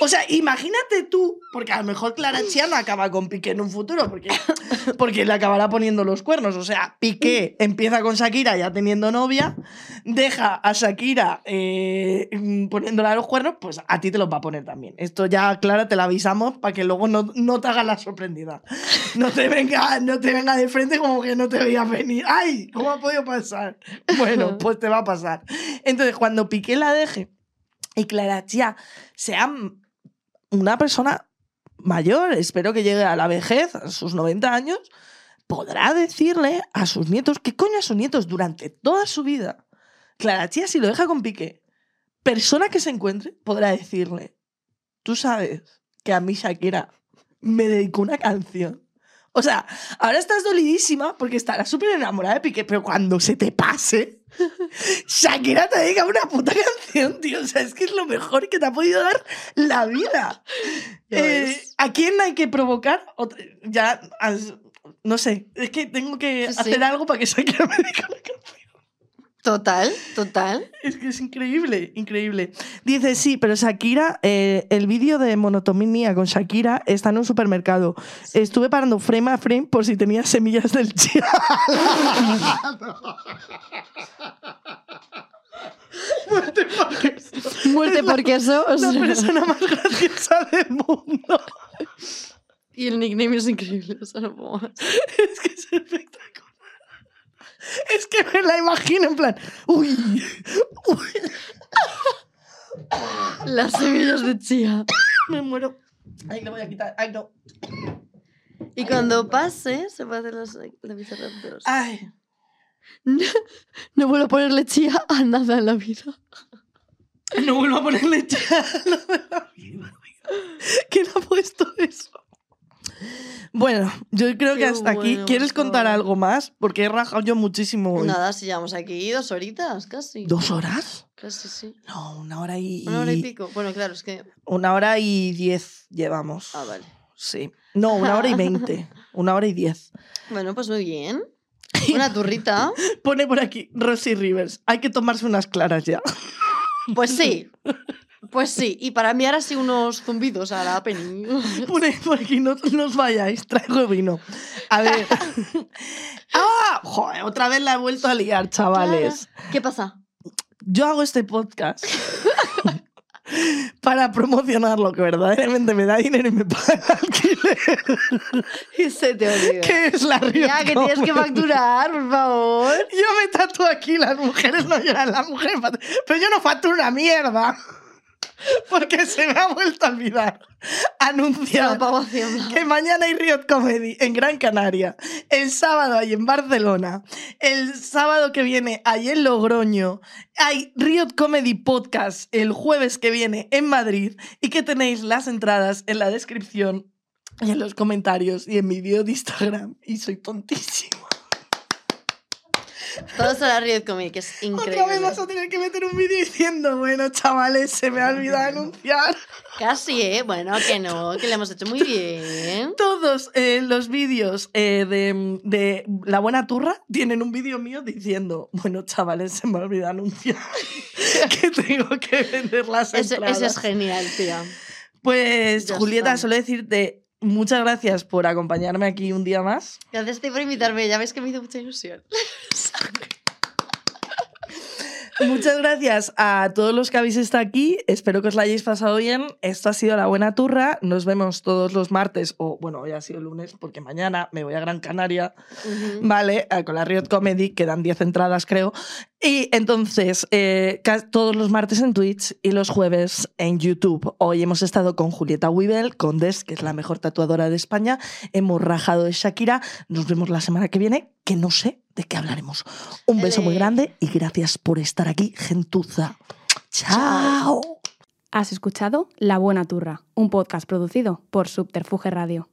O sea, imagínate tú, porque a lo mejor Clara Chía no acaba con Piqué en un futuro, porque, porque le acabará poniendo los cuernos. O sea, Piqué empieza con Shakira ya teniendo novia, deja a Shakira eh, poniéndole los cuernos, pues a ti te los va a poner también. Esto ya, Clara, te lo avisamos para que luego no, no te hagas la sorprendida. No te venga, no te venga de frente como que no te veías venir. ¡Ay! ¿Cómo ha podido pasar? Bueno, pues te va a pasar. Entonces, cuando Piqué la deje y Clara Chía sea una persona mayor, espero que llegue a la vejez, a sus 90 años, podrá decirle a sus nietos, ¿qué coño a sus nietos durante toda su vida? Clara Chía, si lo deja con Piqué, persona que se encuentre, podrá decirle, tú sabes que a mí Shakira me dedicó una canción. O sea, ahora estás dolidísima porque estarás súper enamorada de Piqué, pero cuando se te pase, Shakira te dedica una puta canción, tío. O sea, es que es lo mejor que te ha podido dar la vida. Eh. ¿A quién hay que provocar? Ya, no sé, es que tengo que Sí, hacer algo para que Shakira me dedique una canción. Total, total. Es que es increíble, increíble. Dice, sí, pero Shakira, eh, el vídeo de monotomía con Shakira está en un supermercado. Estuve parando frame a frame por si tenía semillas del chía. Muerte por queso. Muerte Es la- por queso. o La persona más graciosa del mundo. Y el nickname es increíble. O sea, no puedo más. Es que es espectacular. Es que me la imagino en plan, uy, uy, Las semillas de chía. me muero. Ay, le voy a quitar. Ay, no. Y cuando pase, se puede hacer los, la Bizarraptors. Ay. No, no vuelvo a ponerle chía a nada en la vida. No vuelvo a ponerle chía a lo de la vida. ¿Quién ha puesto eso? Bueno, yo creo que hasta aquí. ¿Quieres contar algo más? Porque he rajado yo muchísimo hoy. Nada, si llevamos aquí dos horitas, casi. ¿Dos horas? Casi, sí. No, una hora y. Una hora y pico. Bueno, claro, es que. Una hora y diez llevamos. Ah, vale. Sí. No, una hora y veinte. Una hora y diez. Bueno, pues muy bien. Una turrita. Pone por aquí Rosy Rivers. Hay que tomarse unas claras ya. Pues sí. Pues sí. Y para enviar así unos zumbidos a la Penny. Por aquí, no, no os vayáis, traigo vino. A ver. ¡Ah! Joder, otra vez la he vuelto a liar, chavales. ¿Qué pasa? Yo hago este podcast para promocionarlo, que verdaderamente me da dinero y me paga el alquiler. Y se te olvida. ¿Qué es la Riot Ya, que tienes que facturar, por favor. Yo me tatúo aquí, las mujeres no lloran, las mujeres Pero yo no facturo una mierda. Porque se me ha vuelto a olvidar anunciar que mañana hay Riot Comedy en Gran Canaria, el sábado hay en Barcelona, el sábado que viene hay en Logroño, hay Riot Comedy Podcast el jueves que viene en Madrid y que tenéis las entradas en la descripción y en los comentarios y en mi vídeo de Instagram. Y soy tontísima. Todos a la Riot que es increíble. Otra vez vas a tener que meter un vídeo diciendo, bueno, chavales, se me ha olvidado anunciar. Casi, ¿eh? Bueno, que no, que lo hemos hecho muy bien. Todos eh, los vídeos eh, de, de La Buena Turra tienen un vídeo mío diciendo, bueno, chavales, se me ha olvidado anunciar que tengo que vender las entradas. ese es genial, tía. Pues, Julieta, está. solo decirte muchas gracias por acompañarme aquí un día más. Gracias a ti por invitarme, ya ves que me hizo mucha ilusión. Muchas gracias a todos los que habéis estado aquí. Espero que os la hayáis pasado bien. Esto ha sido La Buena Turra. Nos vemos todos los martes, o bueno, hoy ha sido el lunes, porque mañana me voy a Gran Canaria, Ujú. ¿vale? Eh, Con la Riot Comedy, quedan 10 entradas, creo. Y entonces, eh, todos los martes en Twitch y los jueves en YouTube. Hoy hemos estado con Julieta Wibel, con Des, que es la mejor tatuadora de España. Hemos rajado de Shakira. Nos vemos la semana que viene, que no sé de qué hablaremos. Un beso muy grande y gracias por estar aquí, gentuza. Chao. Has escuchado La Buena Turra, un podcast producido por Subterfuge Radio.